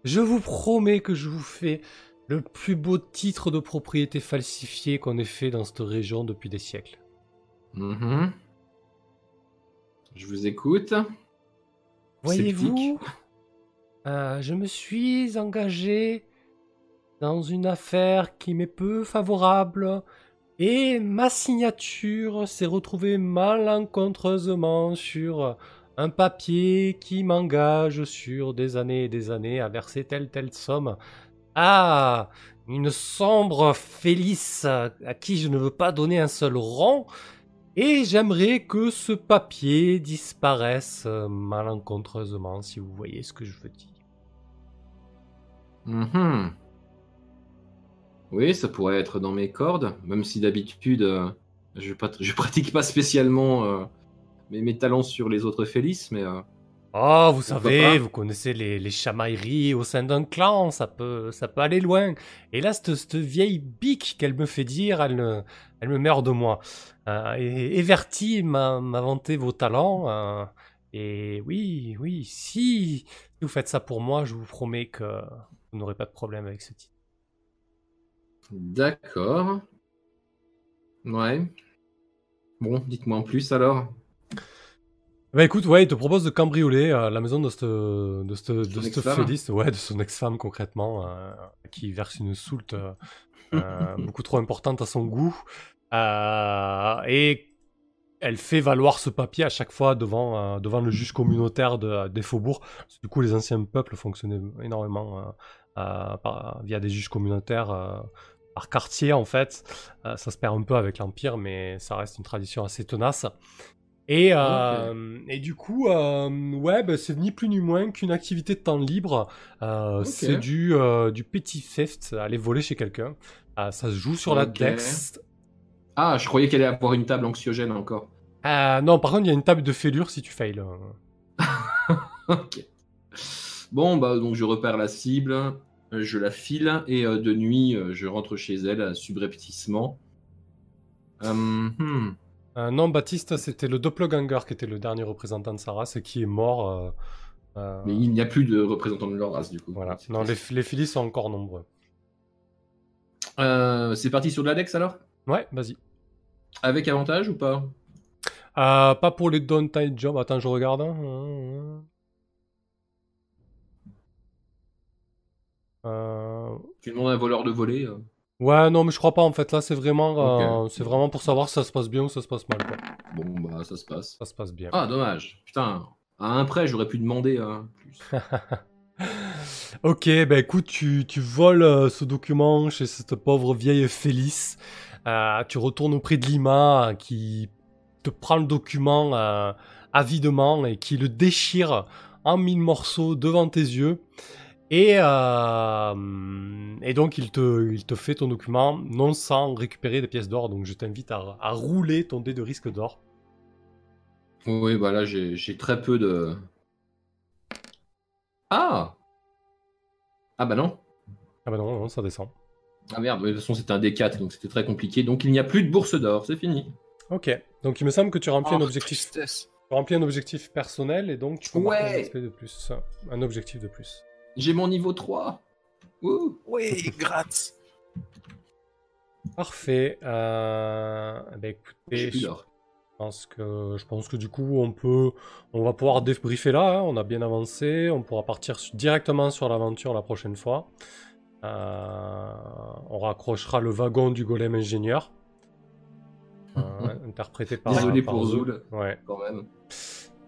je vous promets que je vous fais le plus beau titre de propriété falsifié qu'on ait fait dans cette région depuis des siècles. Mhm. Je vous écoute. Voyez-vous, euh, je me suis engagé dans une affaire qui m'est peu favorable et ma signature s'est retrouvée malencontreusement sur un papier qui m'engage sur des années et des années à verser telle telle somme à une sombre Félice à qui je ne veux pas donner un seul rond et j'aimerais que ce papier disparaisse euh, malencontreusement, si vous voyez ce que je veux dire. Mhm. Oui, ça pourrait être dans mes cordes, même si d'habitude, euh, je pratique pas spécialement euh, mes, mes talents sur les autres Félices, mais euh, Oh, vous savez, vous connaissez les, les chamailleries au sein d'un clan, ça peut, ça peut aller loin. Et là, cette, cette vieille bique qu'elle me fait dire, elle, me- elle me meurt de moi. Euh, et Everty m'a m'a vanté vos talents. euh, et oui, oui, si vous faites ça pour moi, je vous promets que vous n'aurez pas de problème avec ce titre. d'accord. Ouais. Bon, dites-moi en plus alors. Bah écoute, ouais, il te propose de cambrioler euh, la maison de cette, de cette, de cette ouais, de son ex-femme concrètement, euh, qui verse une soulte euh, beaucoup trop importante à son goût. Et elle fait valoir ce papier à chaque fois devant, devant le juge communautaire de, des faubourgs. Du coup, les anciens peuples fonctionnaient énormément par- via des juges communautaires par quartier en fait. Euh, ça se perd un peu avec l'Empire, mais ça reste une tradition assez tenace. Et, euh, et du coup, euh, ouais, bah, c'est ni plus ni moins qu'une activité de temps libre. Euh. C'est du, du petit theft, aller voler chez quelqu'un. Ça se joue sur la. Dex. Ah, je croyais qu'elle allait avoir une table anxiogène encore. Non, par contre, il y a une table de fêlure si tu fails. ok. Bon, bah donc je repère la cible, je la file et de nuit je rentre chez elle subrepticement. Euh, hmm. Euh, non, Baptiste, c'était le doppelganger qui était le dernier représentant de sa race et qui est mort euh, Euh, Mais il n'y a plus de représentants de leur race, du coup. Voilà. Non, les, les Phillies sont encore nombreux. Euh, c'est parti sur de l'Adex alors? Ouais, vas-y. Avec avantage ou pas? Pas pour les downtime jobs. Attends, je regarde. hein. Tu demandes à un voleur de voler. Ouais, non, mais je crois pas en fait. Là, c'est vraiment, euh, c'est vraiment pour savoir si ça se passe bien ou ça se passe mal. Quoi. Bon, bah ça se passe. Ça se passe bien. Ah, dommage. Putain, à un prêt, j'aurais pu demander hein, plus. Ok, ben écoute, tu, tu voles euh, ce document chez cette pauvre vieille Félix. Euh, tu retournes auprès de Lima qui te prend le document avidement et qui le déchire en mille morceaux devant tes yeux. Et, euh, et donc il te, il te fait ton document non sans récupérer des pièces d'or. Donc je t'invite à, à rouler ton dé de risque d'or. Oui, bah là, j'ai très peu de. Ah Ah bah non. Ah bah non, non, ça descend. Ah merde, de toute façon, c'était un D4, donc c'était très compliqué. Donc il n'y a plus de bourse d'or, c'est fini. Ok, donc il me semble que tu remplis un Oh, objectif tristesse. Tu remplis un objectif personnel et donc tu peux marquer un Ouais. aspect de plus. Un objectif de plus. J'ai mon niveau 3. Ouh. Oui, gratte. Parfait. Euh... Ben écoutez, je pense que je pense que du coup on peut, on va pouvoir débriefer là. hein. On a bien avancé. On pourra partir directement sur l'aventure la prochaine fois. Euh, On raccrochera le wagon du golem ingénieur, euh, interprété par. Désolé par pour Zoul. Zoul, Ouais. quand même.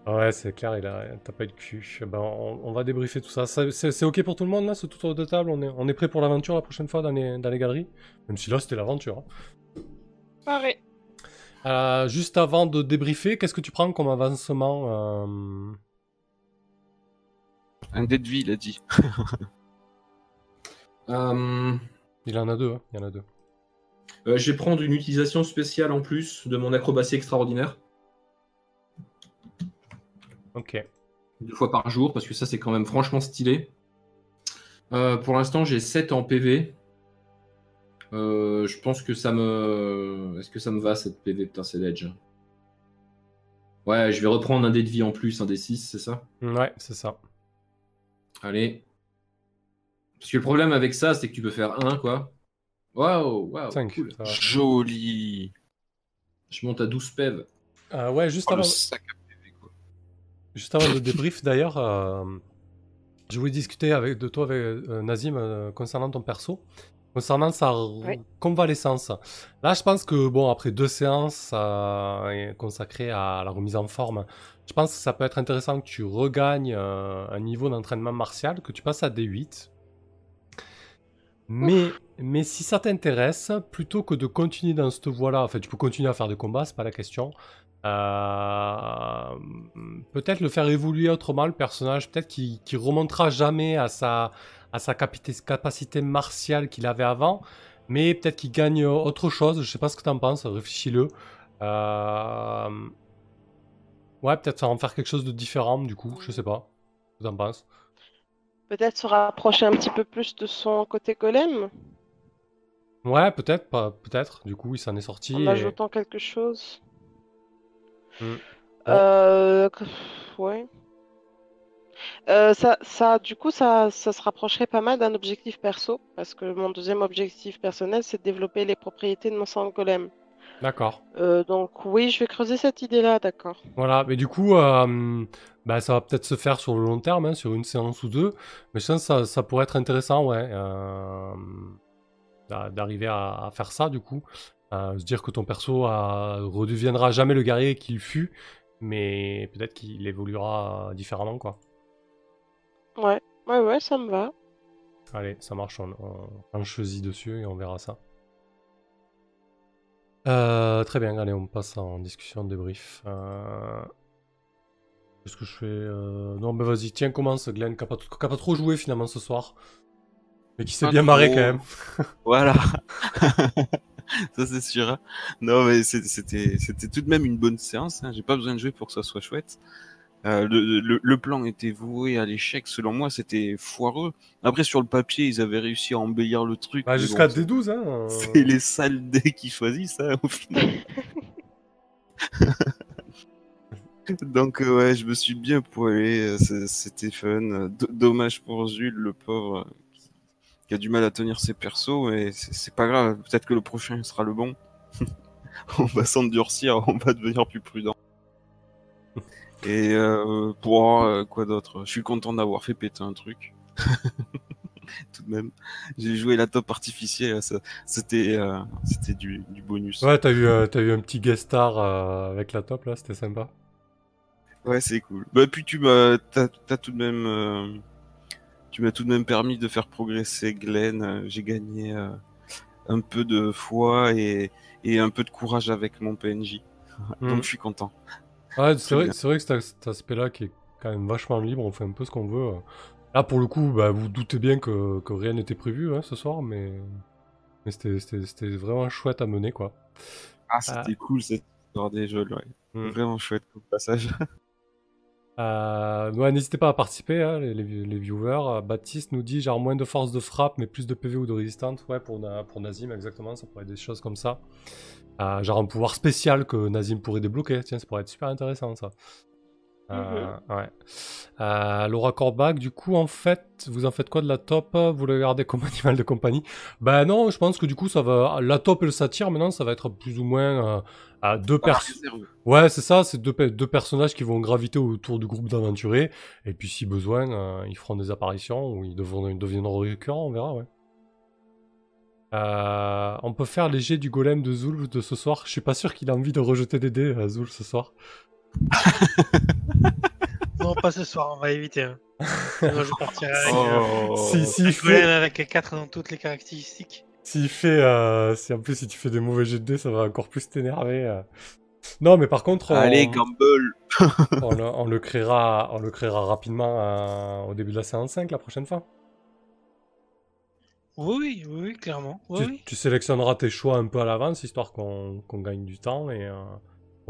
Ouais, c'est clair, il a, t'as pas eu de cul. Ben, on, on va débriefer tout ça. Ça- C'est c'est ok pour tout le monde là, ce tour de table? On est, on est prêt pour l'aventure la prochaine fois dans les, dans les galeries? Même si là c'était l'aventure. hein. Pareil. Euh, juste avant de débriefer, qu'est-ce que tu prends comme avancement euh, Un dé de vie, il a dit. Euh, Il en a deux, hein, il y en a deux. euh, je vais prendre une utilisation spéciale en plus de mon acrobatie extraordinaire. Ok. deux fois par jour, parce que ça, c'est quand même franchement stylé. Euh, pour l'instant, j'ai 7 en PV. Euh, je pense que ça me. Est-ce que ça me va cette PV Putain, c'est l'edge. Ouais, je vais reprendre un dé de vie en plus, un dé 6, c'est ça? Ouais, c'est ça. Allez. Parce que le problème avec ça, c'est que tu peux faire 1, quoi. Waouh, waouh, cool. Joli. Je monte à 12 PEV. Euh, ouais, juste Oh, le avant, sac à PV, quoi. Juste avant le débrief, d'ailleurs, euh, je voulais discuter avec, de toi avec euh, Nazim euh, concernant ton perso, concernant sa Oui. convalescence. Là, je pense que, bon, après deux séances consacrées à la remise en forme, je pense que ça peut être intéressant que tu regagnes un niveau d'entraînement martial, que tu passes à D8. Mais, mais si ça t'intéresse, plutôt que de continuer dans cette voie-là, enfin, tu peux continuer à faire des combats, c'est pas la question. Euh, peut-être le faire évoluer autrement, le personnage, peut-être qu'il qu'il remontera jamais à sa, à sa capacité martiale qu'il avait avant, mais peut-être qu'il gagne autre chose, je sais pas ce que t'en penses, réfléchis-le. Euh, Ouais, peut-être en faire quelque chose de différent du coup, je sais pas. Ce que t'en penses? Peut-être se rapprocher un petit peu plus de son côté golem? Ouais, peut-être, peut-être, du coup il s'en est sorti. en et- ajoutant quelque chose? Hmm. Euh, que- ouais. Euh, ça, ça, du coup, ça, ça se rapprocherait pas mal d'un objectif perso, parce que mon deuxième objectif personnel, c'est de développer les propriétés de mon sang golem. D'accord. Euh, donc oui, je vais creuser cette idée-là, d'accord. Voilà, mais du coup, euh, bah, ça va peut-être se faire sur le long terme, hein, sur une séance ou deux. Mais je pense que ça, ça pourrait être intéressant, ouais, d'a- d'arriver à, à faire ça, du coup. Euh, se dire que ton perso redeviendra jamais le guerrier qu'il fut, mais peut-être qu'il évoluera différemment, quoi. Ouais, ouais, ouais, ça me va. Allez, ça marche, on, on, on cheville dessus et on verra ça. Euh, très bien, allez, on passe en discussion de débrief. Euh... Qu'est-ce que je fais euh, Non, mais vas-y, tiens, commence, Glenn, qui a, pas pas trop joué finalement ce soir. Mais qui s'est bien marré quand même. Voilà. ça c'est sûr. hein. Non mais c'était c'était tout de même une bonne séance. Hein. J'ai pas besoin de jouer pour que ça soit chouette. Euh, le, le, le plan était voué à l'échec. Selon moi, c'était foireux. Après, sur le papier, ils avaient réussi à embellir le truc. Bah, Jusqu'à bon, D12, hein. euh. C'est les sales dés qui choisissent ça au final. Donc euh, ouais, je me suis bien poilé, euh, c'était fun. D- Dommage pour Jules, le pauvre, qui, a du mal à tenir ses persos, mais c'est pas grave, peut-être que le prochain sera le bon. on va s'endurcir, on va devenir plus prudent. Et euh, pour euh, quoi d'autre? Je suis content d'avoir fait péter un truc. Tout de même, j'ai joué la top artificielle, c'était euh, c'était du, du bonus. Ouais, t'as eu, eu un petit guest star avec la top là, c'était sympa. Ouais, c'est cool. Bah, puis tu m'as, t'as, tout de même, tu m'as tout de même permis de faire progresser Glenn. Euh, J'ai gagné euh, un peu de foi et, et un peu de courage avec mon PNJ. Mhm. Donc je suis content. Ouais, c'est vrai, vrai que cet, cet aspect-là qui est quand même vachement libre, on fait un peu ce qu'on veut. Là, pour le coup, bah, vous doutez bien que, que rien n'était prévu hein, ce soir, mais, mais c'était, vraiment chouette à mener, quoi. Ah, c'était cool cette histoire des jeux, ouais. Mhm. Vraiment chouette comme passage. Euh, ouais, n'hésitez pas à participer, hein, les, les- viewers. Euh, Baptiste nous dit genre moins de force de frappe, mais plus de PV ou de résistance. Ouais, pour, pour Nazim, exactement, ça pourrait être des choses comme ça. Euh, genre un pouvoir spécial que Nazim pourrait débloquer. Tiens, ça pourrait être super intéressant, ça. Euh, ouais. Euh, Laura Corbach, du coup, en fait, vous en faites quoi de la top? Vous le gardez comme animal de compagnie? Ben non, je pense que du coup, ça va. La top et le satire, maintenant, ça va être plus ou moins euh, à deux personnes. Ouais, c'est ça, c'est deux, pe- deux personnages qui vont graviter autour du groupe d'aventuriers. Et puis, si besoin, euh, ils feront des apparitions ou ils deviendront, ils deviendront récurrents, on verra, ouais. Euh, on peut faire les jets du golem de Zoul de ce soir. Je suis pas sûr qu'il a envie de rejeter des dés, euh, Zoul, ce soir. Non, pas ce soir, on va éviter. hein. Je partirai avec, Oh. Si, si, euh, il un golem fait, avec 4 dans toutes les caractéristiques. s'il fait, euh, si en plus si tu fais des mauvais jets de dés, ça va encore plus t'énerver. euh. Non, mais par contre, on, Allez, Gamble. on, le, on le créera, on le créera rapidement euh, au début de la séance 5 la prochaine fois. Oui, oui, clairement. Oui, tu, oui. tu sélectionneras tes choix un peu à l'avance, histoire qu'on qu'on gagne du temps. Et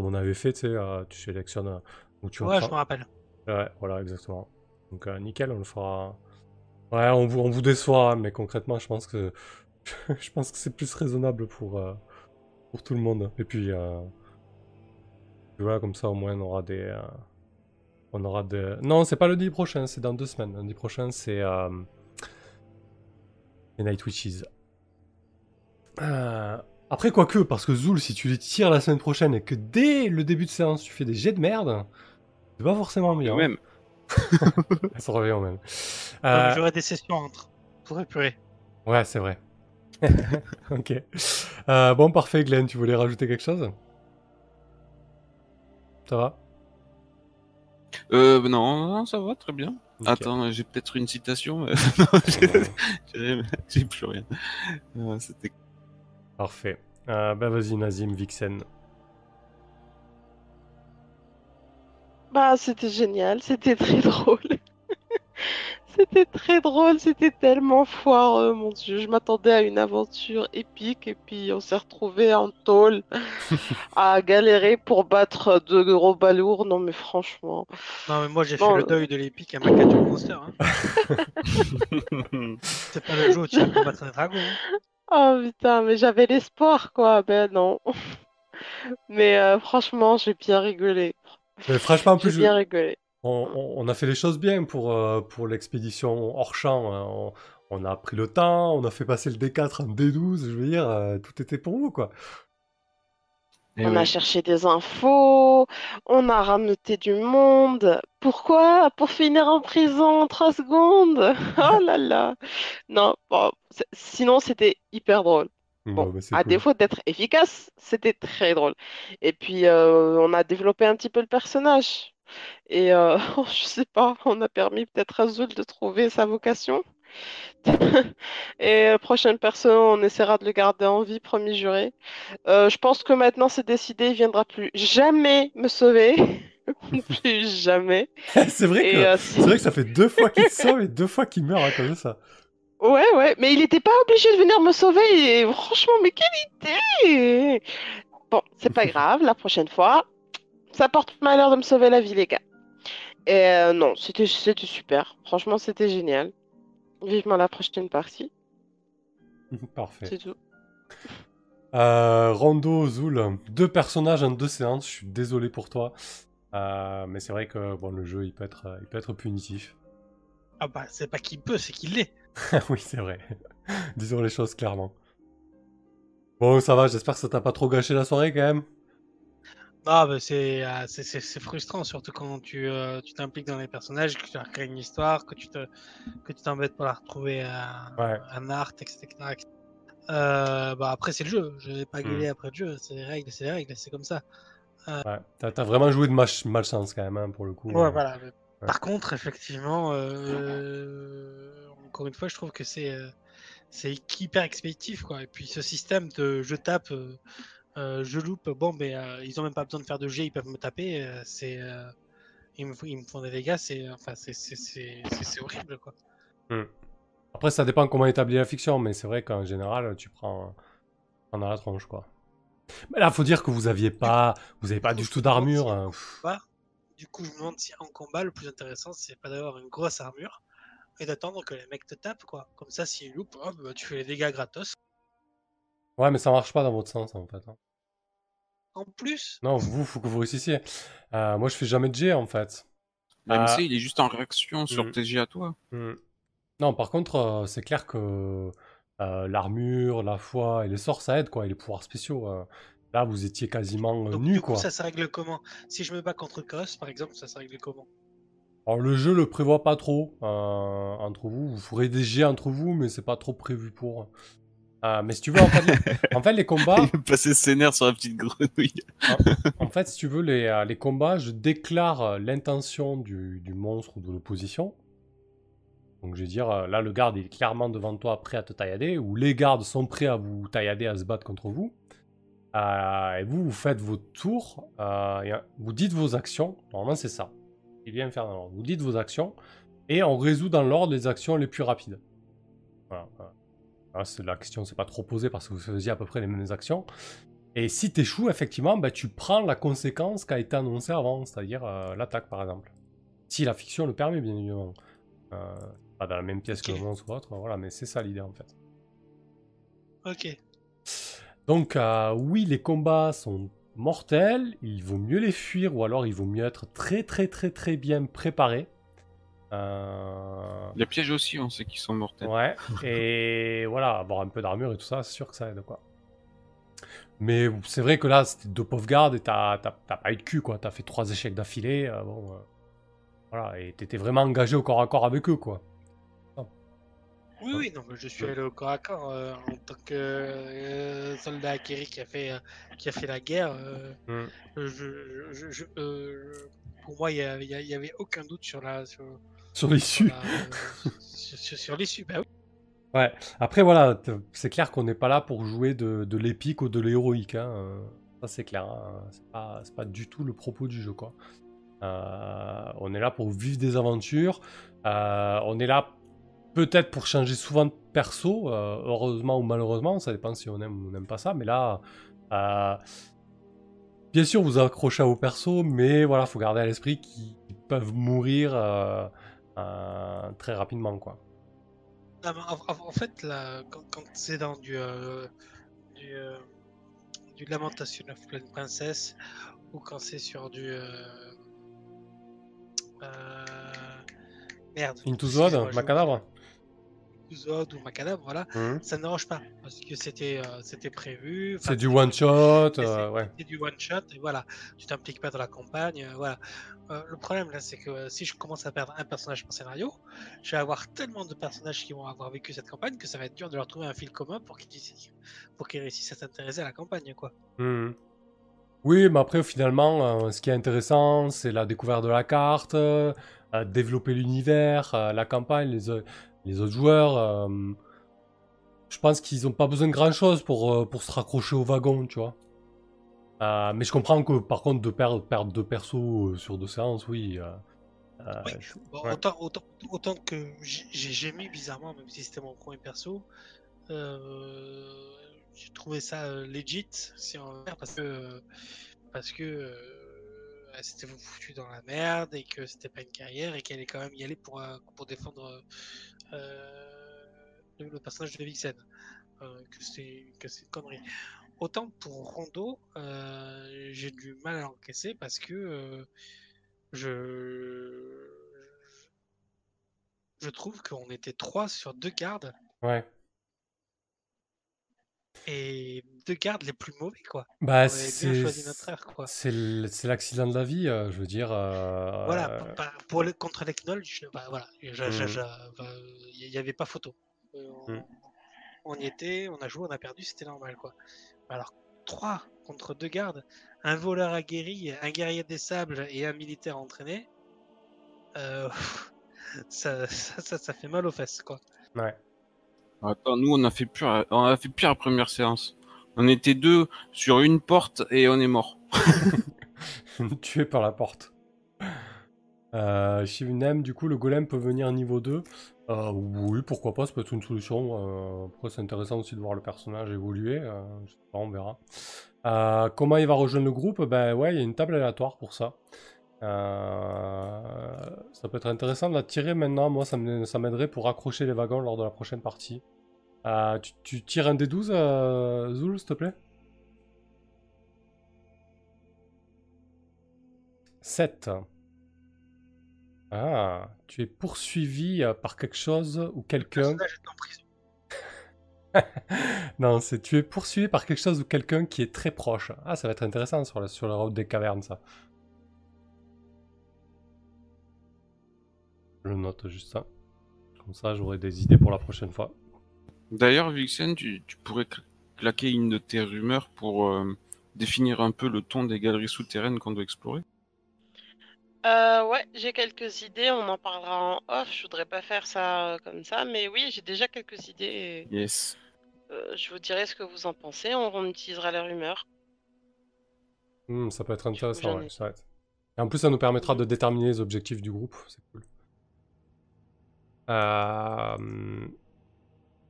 on avait fait, tu sais, euh, tu sélectionnes euh, où tu Ouais, je me rappelle. Ouais, voilà, exactement. Donc, euh, nickel, on le fera. Ouais, on vous, on vous déçoit, mais concrètement, je pense que je pense que c'est plus raisonnable pour, pour tout le monde. Et puis, voilà, comme ça, au moins, on aura des. on aura des. Non, c'est pas lundi prochain, c'est dans deux semaines. Lundi prochain, c'est. Euh, les Night Witches. Euh, Après, quoique, parce que Zoul, si tu les tires la semaine prochaine et que dès le début de séance, tu fais des jets de merde, c'est pas forcément bien. Même. Ça revient au même. Euh, J'aurai des sessions entre. Pour épurer. Ouais, c'est vrai. ok. Euh, bon, parfait, Glenn, tu voulais rajouter quelque chose? Ça va? Euh, non, non, ça va, très bien. Attends, j'ai peut-être une citation. mais- non, j'ai plus rien. Euh, C'était Parfait. Euh, bah vas-y, Nazim, Vixen. Bah, c'était génial, c'était très drôle. C'était très drôle, c'était tellement foireux, mon Dieu. Je m'attendais à une aventure épique et puis on s'est retrouvés en tôle à galérer pour battre de gros balourds. Non, mais franchement. Non, mais moi j'ai Bon, fait le deuil de l'épique à Macature Monster. Hein. C'est pas le jeu où tu vas combattre un dragon. hein. Oh putain, mais j'avais l'espoir, quoi. Ben non. Mais euh, franchement, j'ai bien rigolé. Mais franchement, en J'ai plus, je- bien rigolé. on, on- on a fait les choses bien pour, euh, pour l'expédition hors champ. hein. On, on a pris le temps, on a fait passer le D4 en D12, je veux dire, euh, tout était pour vous, quoi. Eh On a cherché des infos, on a rameuté du monde. Pourquoi? Pour finir en prison en 3 secondes? Oh là là. Non, bon, sinon c'était hyper drôle. Bon, bah, à cool. défaut d'être efficace, c'était très drôle. Et puis euh, on a développé un petit peu le personnage. Et euh, je sais pas, on a permis peut-être à Zul de trouver sa vocation. Et euh, prochaine personne, on essaiera de le garder en vie, promis juré. Euh, je pense que maintenant c'est décidé, il viendra plus jamais me sauver. Plus jamais. c'est vrai que euh, c'est vrai que ça fait deux fois qu'il sauve et deux fois qu'il meurt à cause de ça. Ouais, ouais, mais il n'était pas obligé de venir me sauver. Et franchement, mais quelle idée! Bon, c'est pas grave, la prochaine fois, ça porte malheur de me sauver la vie, les gars. Et euh, non, c'était c'était super. Franchement, c'était génial. Vivement la prochaine partie, Parfait. c'est tout. Euh, Rondo, Zoul, deux personnages en deux séances, je suis désolé pour toi. Euh, mais c'est vrai que bon, le jeu, il peut être, il peut être punitif. Ah bah, c'est pas qu'il peut, c'est qu'il l'est. oui, c'est vrai. Disons les choses clairement. Bon, ça va, j'espère que ça t'a pas trop gâché la soirée quand même. Non, mais c'est euh, c'est- c'est- c'est frustrant, surtout quand tu euh, tu t'impliques dans les personnages, que tu leur crées une histoire, que tu te que tu t'embêtes pour la retrouver à, Ouais. un art, etc. etc. Euh, bah après c'est le jeu, je vais pas Hmm. gueuler après le jeu, c'est les règles, c'est les règles, c'est comme ça. Ouais. T'as t'as vraiment joué de mach- malchance quand même, hein, pour le coup. Ouais, euh. voilà. mais Par contre, effectivement, euh, encore une fois, je trouve que c'est euh, c'est hyper expéditif, quoi. Et puis ce système de je tape, euh, je loupe, bon, mais euh, ils ont même pas besoin de faire de jet, ils peuvent me taper. euh, c'est ils, me, ils me font des dégâts, c'est enfin c'est c'est- c'est c'est- c'est horrible, quoi. Après, ça dépend comment établir la fiction, mais c'est vrai qu'en général, tu prends, prends dans la tronche, quoi. Mais là, faut dire que vous aviez pas, vous avez pas du tout d'armure. hein. Du coup, je me demande si en combat, le plus intéressant, c'est pas d'avoir une grosse armure et d'attendre que les mecs te tapent, quoi. Comme ça, s'ils loupent, hop, bah, tu fais les dégâts gratos. Ouais, mais ça marche pas dans votre sens, en fait. hein. En plus, Non, vous, faut que vous réussissiez. Euh, moi, je fais jamais de jet, en fait. L'AMC, Ah. il est juste en réaction sur Mm. TG à toi. Hmm. Non, par contre, euh, c'est clair que euh, l'armure, la foi et les sorts, ça aide, quoi, et les pouvoirs spéciaux. euh. là, vous étiez quasiment donc, nus, du coup, quoi. ça se règle comment? Si je me bats contre Chaos, par exemple, ça se règle comment? Alors, le jeu le prévoit pas trop euh, entre vous. Vous ferez des jets entre vous, mais c'est pas trop prévu pour. Euh, mais si tu veux, en fait, les, en fait, les combats, Il est passé scénaire sur la petite grenouille. en fait, si tu veux, les, euh, les combats, je déclare euh, l'intention du, du monstre ou de l'opposition. Donc, je vais dire, euh, là, le garde est clairement devant toi, prêt à te taillader, ou les gardes sont prêts à vous taillader, à se battre contre vous. Euh, et vous, vous faites votre tour, euh, et, euh, vous dites vos actions. Normalement, c'est ça. Il vient faire dans l'ordre. Vous dites vos actions, et on résout dans l'ordre les actions les plus rapides. Voilà. voilà. C'est la question, c'est pas trop posée parce que vous faisiez à peu près les mêmes actions. Et si tu échoues, effectivement, bah, tu prends la conséquence qui a été annoncée avant, c'est-à-dire euh, l'attaque, par exemple. Si la fiction le permet, bien évidemment. Euh, pas dans la même pièce que le monstre ou autre, voilà, mais c'est ça l'idée, en fait. Ok. Donc, euh, oui, les combats sont mortels, il vaut mieux les fuir, ou alors il vaut mieux être très, très, très, très bien préparé. Euh, Les pièges aussi, on sait qu'ils sont mortels. Ouais, et voilà, avoir un peu d'armure et tout ça, c'est sûr que ça aide, quoi. Mais c'est vrai que là, c'était deux pauvres gardes et t'as t'as- t'as pas eu de cul, quoi. T'as fait trois échecs d'affilée, euh, bon... euh, voilà, et t'étais vraiment engagé au corps à corps avec eux, quoi. Oui, oui, non, mais je suis allé au corps à corps euh, en tant que euh, soldat acquéri qui a fait, euh, qui a fait la guerre. euh, Mm. je, je- je- euh, pour moi, il n'y avait, il y avait aucun doute sur la sur, Sur l'issue. euh, sur, l'issue. Bah oui. Ouais, après, voilà, c'est clair qu'on n'est pas là pour jouer de, de l'épique ou de l'héroïque, hein. Ça, c'est clair. hein. C'est pas, pas du tout le propos du jeu, quoi. Euh, on est là pour vivre des aventures. Euh, on est là peut-être pour changer souvent de perso, euh, heureusement ou malheureusement, ça dépend si on aime ou on n'aime pas ça. Mais là, bien sûr, vous accrochez à vos persos, mais voilà, faut garder à l'esprit qu'ils peuvent mourir euh, très rapidement, quoi. Mais en, fait, là, quand, quand c'est dans du, euh, du, euh, du Lamentation of Plain Princess ou quand c'est sur du. merde. Into the Macadabre Odd ou Macadabre, voilà. Mhm. Ça ne dérange pas parce que c'était euh, c'était prévu. C'est du one shot, c'est- euh, ouais. C'est du one shot et voilà, tu t'impliques pas dans la campagne, euh, voilà. Le problème là, c'est que si je commence à perdre un personnage par scénario, je vais avoir tellement de personnages qui vont avoir vécu cette campagne que ça va être dur de leur trouver un fil commun pour qu'ils pour qu'ils réussissent à s'intéresser à la campagne, quoi. Mhm. Oui, mais après, finalement, ce qui est intéressant, c'est la découverte de la carte, développer l'univers, la campagne, les, les autres joueurs. euh, je pense qu'ils n'ont pas besoin de grand-chose pour, euh, pour se raccrocher au wagon, tu vois. Euh, mais je comprends que, par contre, de perdre, perdre deux persos euh, sur deux séances, oui. euh, Oui. je- Bon, ouais. autant, autant, autant que j'ai mis bizarrement, même si c'était mon premier perso, j'ai trouvé ça legit, si on veut parce que parce que euh, elle s'était foutue dans la merde et que c'était pas une carrière et qu'elle est quand même y aller pour euh, pour défendre euh, le, le personnage de Vixen. Euh, que c'est une connerie. autant pour Rondo, euh, j'ai du mal à l'encaisser parce que euh, je je trouve qu'on était trois sur deux gardes Ouais. Et deux gardes les plus mauvais quoi. Bah, c'est l'accident de la vie, euh, je veux dire. Voilà, euh, pour, par- pour le, contre les knolls, je- bah, voilà, je- je- Mm. bah, il n'y avait pas photo. Euh, on, Mm. on y était, on a joué, on a perdu, c'était normal quoi. Alors, 3 contre deux gardes, un voleur aguerri, un guerrier des sables et un militaire entraîné, euh, ça, ça, ça, ça fait mal aux fesses quoi. Ouais. Nous, on a fait pire, la première séance. On était deux sur une porte et on est mort. Tué par la porte. Euh, du coup, le golem peut venir niveau 2. Euh, oui, pourquoi pas, ça peut être une solution. Euh, après, c'est intéressant aussi de voir le personnage évoluer. euh, on verra. Comment il va rejoindre le groupe? Ben ouais, il y a une table aléatoire pour ça. Euh, ça peut être intéressant de la tirer maintenant. Moi, ça m'aiderait pour accrocher les wagons lors de la prochaine partie. Euh, tu, tu tires un des 12, euh, Zul, s'il te plaît? 7. Ah, tu es poursuivi euh, par quelque chose ou quelqu'un. Non, c'est tu es poursuivi par quelque chose ou quelqu'un qui est très proche. Ah, ça va être intéressant sur sur la route des cavernes, ça. Je note juste ça. Comme ça, j'aurai des idées pour la prochaine fois. D'ailleurs, Vixen, tu, tu pourrais cl- claquer une de tes rumeurs pour euh, définir un peu le ton des galeries souterraines qu'on doit explorer? Euh, ouais, j'ai quelques idées, on en parlera en off. Je voudrais pas faire ça euh, comme ça, mais oui, j'ai déjà quelques idées. et, Yes. euh, je vous dirai ce que vous en pensez. On, on utilisera les rumeurs. Hmm, ça peut être intéressant, ouais, en plus, ça nous permettra de déterminer les objectifs du groupe. C'est cool. Euh...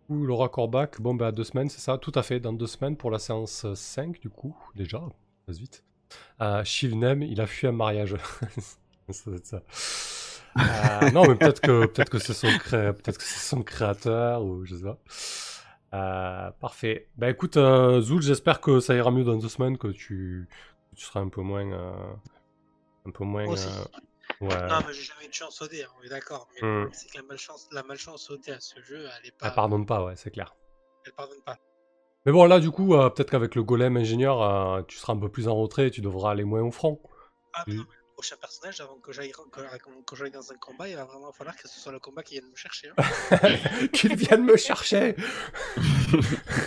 Ou Laura Corbac, bon, bah, deux semaines, c'est ça Tout à fait, dans deux semaines pour la séance 5, du coup, déjà, passe vite. Euh, Shivnem, il a fui un mariage. ça doit être ça. Euh, non, mais peut-être que, peut que c'est son, cré... peut que c'est son créateur, ou je sais pas. Euh, parfait. Bah écoute, euh, Zoul, j'espère que ça ira mieux dans deux semaines, que tu, tu seras un peu moins. un peu moins. Euh, ouais. Non, mais j'ai jamais eu de chance au dé, hein, on est d'accord. Mais Mm. c'est que la malchance, la malchance au dé à ce jeu, elle est pas. Elle pardonne pas, ouais, c'est clair. elle pardonne pas. Mais bon, là, du coup, euh, peut-être qu'avec le golem ingénieur, euh, tu seras un peu plus en retrait et tu devras aller moins au front. Ah, mais non, mais le prochain personnage, avant que j'aille que, j'aille dans un combat, il va vraiment falloir que ce soit le combat qui vienne me chercher. hein. Qu'il vienne me chercher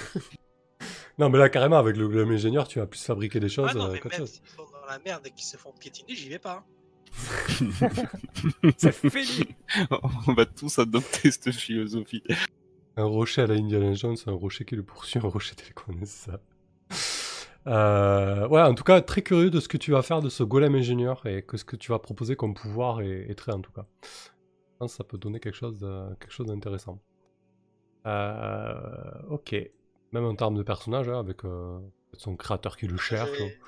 Non, mais là, carrément, avec le golem ingénieur, tu vas plus fabriquer des choses ah non, euh, mais qu'autre même chose. s'ils sont dans la merde et qu'ils se font piétiner, j'y vais pas. hein. C'est fini On va tous adopter cette philosophie. Un rocher à la Indiana Jones, un rocher qui le poursuit, un rocher télécommandé, c'est ça. Euh, ouais, en tout cas, très curieux de ce que tu vas faire de ce golem ingénieur et que ce que tu vas proposer comme pouvoir et, et trait en tout cas. Je pense que ça peut donner quelque chose de- quelque chose d'intéressant. Euh, ok. Même en termes de personnage, hein, avec euh, son créateur qui le cherche. Je vais-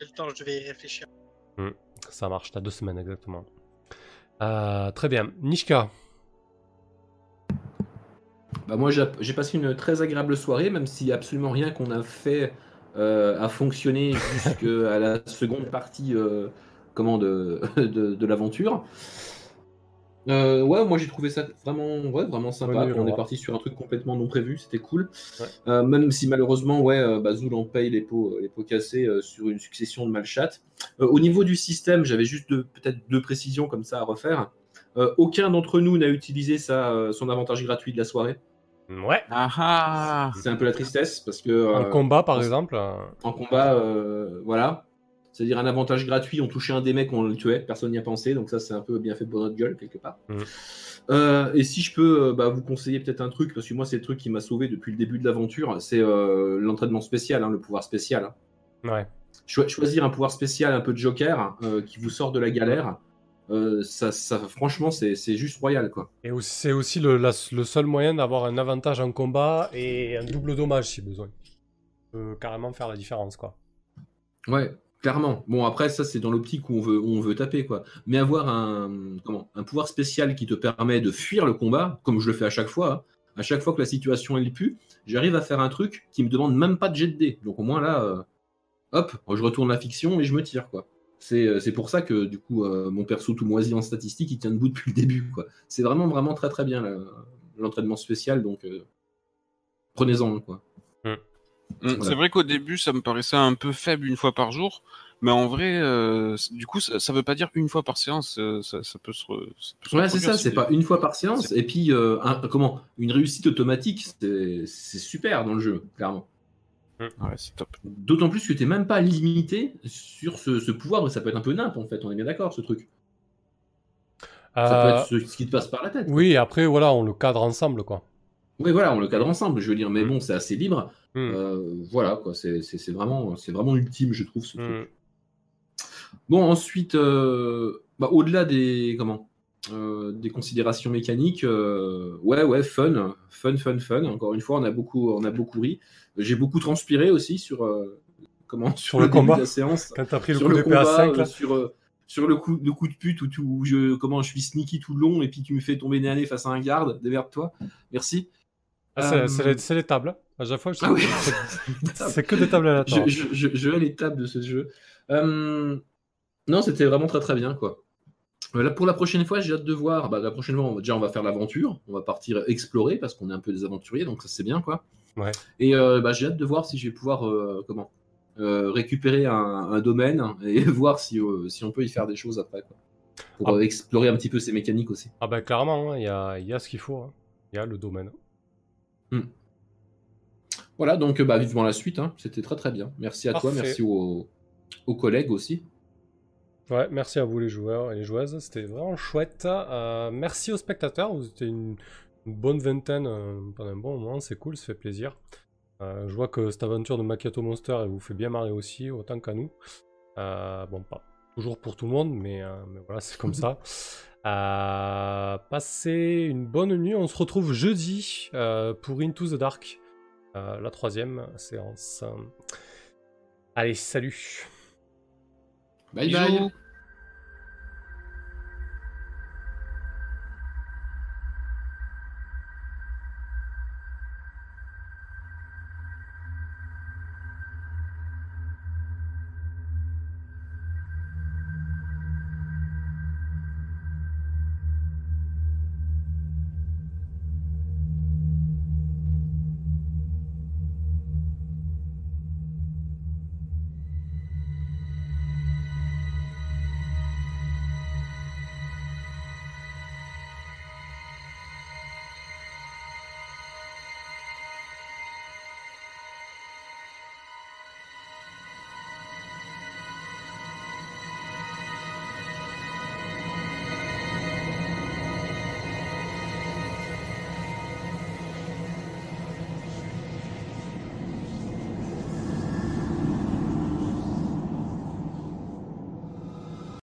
J'ai le temps, je vais y réfléchir. Ça marche, t'as deux semaines exactement. Euh, très bien. Nishka. Bah moi j'ai passé une très agréable soirée, même si absolument rien qu'on a fait euh, a fonctionné jusqu'à la seconde partie euh, comment, de, de, de l'aventure. Euh, ouais, moi j'ai trouvé ça vraiment, ouais, vraiment sympa. On est parti sur un truc complètement non prévu, c'était cool. Ouais. Euh, même si malheureusement, ouais, euh, bah, en paye les pots, les pots cassés euh, sur une succession de malchattes. Euh, au niveau du système, j'avais juste peut-être deux précisions comme ça à refaire. Euh, aucun d'entre nous n'a utilisé sa, son avantage gratuit de la soirée. Ouais. Ah ah C'est un peu la tristesse parce que En combat, par en- exemple. en combat, euh, voilà. C'est-à-dire un avantage gratuit, on touchait un des mecs, on le tuait, personne n'y a pensé, donc ça c'est un peu bien fait pour notre gueule quelque part. Mhm. Euh, et si je peux euh, bah, vous conseiller peut-être un truc, parce que moi c'est le truc qui m'a sauvé depuis le début de l'aventure, c'est euh, l'entraînement spécial, hein, le pouvoir spécial. hein. Ouais. Cho- choisir un pouvoir spécial un peu de joker qui vous sort de la galère, ça, ça, franchement c'est juste royal quoi. Et c'est aussi le, la- le seul moyen d'avoir un avantage en combat et un double dommage si besoin. Peut carrément faire la différence, quoi. Ouais, clairement. Bon, après, ça, c'est dans l'optique où on veut, où on veut taper, quoi. Mais avoir un, comment, un pouvoir spécial qui te permet de fuir le combat, comme je le fais à chaque fois, hein. À chaque fois que la situation elle pue, j'arrive à faire un truc qui me demande même pas de jet de dés. Donc au moins là, euh, hop, je retourne la fiction et je me tire quoi. C'est euh, pour ça que du coup euh, mon perso tout moisi en statistique il tient debout depuis le début quoi. C'est vraiment vraiment très très bien l'entraînement spécial donc prenez-en quoi. Mm, Voilà. C'est vrai qu'au début, ça me paraissait un peu faible une fois par jour, mais en vrai, euh, du coup, ça, ça veut pas dire une fois par séance. euh, ça, ça peut se. re- ça peut se Ouais, c'est ça, c'est pas une fois par séance. Et puis, euh, un- comment Une réussite automatique, c'est super dans le jeu, clairement. Ouais, c'est top. D'autant plus que tu même pas limité sur ce, ce pouvoir, ça peut être un peu nimp en fait, on est bien d'accord, ce truc. Ça peut être ce, ce qui te passe par la tête. Oui, après, voilà, on le cadre ensemble, quoi. Oui, voilà, on le cadre ensemble, je veux dire, mais bon, c'est assez libre. Hmm. Euh, voilà, quoi, c'est c'est- c'est vraiment, c'est vraiment ultime, je trouve, ce truc. Hmm. Bon, ensuite, euh, bah, au-delà des comment euh, des considérations mécaniques, euh, ouais, ouais, fun, fun, fun, fun. Encore une fois, on a beaucoup, on a beaucoup ri. J'ai beaucoup transpiré aussi sur euh, comment sur, le combat. de la séance, Quand t'as pris le sur coup le d'épée à combat, 5, euh, là. sur euh, sur le coup, le coup de pute où, tu- où je comment je suis sneaky tout le long et puis tu me fais tomber nez à nez face à un garde. Démerde-toi. Merci. Ah, c'est- Euh, c'est les tables. À chaque fois, je Ah oui. c'est- que des tables aléatoires. je, je, je, je hais les tables de ce jeu. Euh, non, c'était vraiment très très bien quoi. Euh, Là, pour la prochaine fois, j'ai hâte de voir. Bah, la prochaine fois, on va- déjà, on va faire l'aventure. On va partir explorer parce qu'on est un peu des aventuriers, donc ça c'est bien quoi. Ouais. Et euh, bah, j'ai hâte de voir si je vais pouvoir euh, comment euh, récupérer un, un domaine et voir si, euh, si on peut y faire des choses après quoi. Pour Ah. euh, explorer un petit peu ces mécaniques aussi. Ah ben clairement, hein, il y, a, il y a ce qu'il faut. hein. Il y a le domaine. Voilà, donc euh, bah, vivement la suite. hein. C'était très très bien. Merci à toi, merci aux, aux collègues aussi. Ouais, merci à vous les joueurs et les joueuses, c'était vraiment chouette. Euh, merci aux spectateurs, vous étiez une, une bonne vingtaine euh, pendant un bon moment, c'est cool, ça fait plaisir. Euh, je vois que cette aventure de Macchiato Monster, elle vous fait bien marrer aussi, autant qu'à nous. Euh, bon, pas toujours pour tout le monde, mais, euh, mais voilà, c'est comme ça. Passez une bonne nuit, on se retrouve jeudi pour Into the Dark, la troisième séance. Allez, salut Bye Bisous. bye.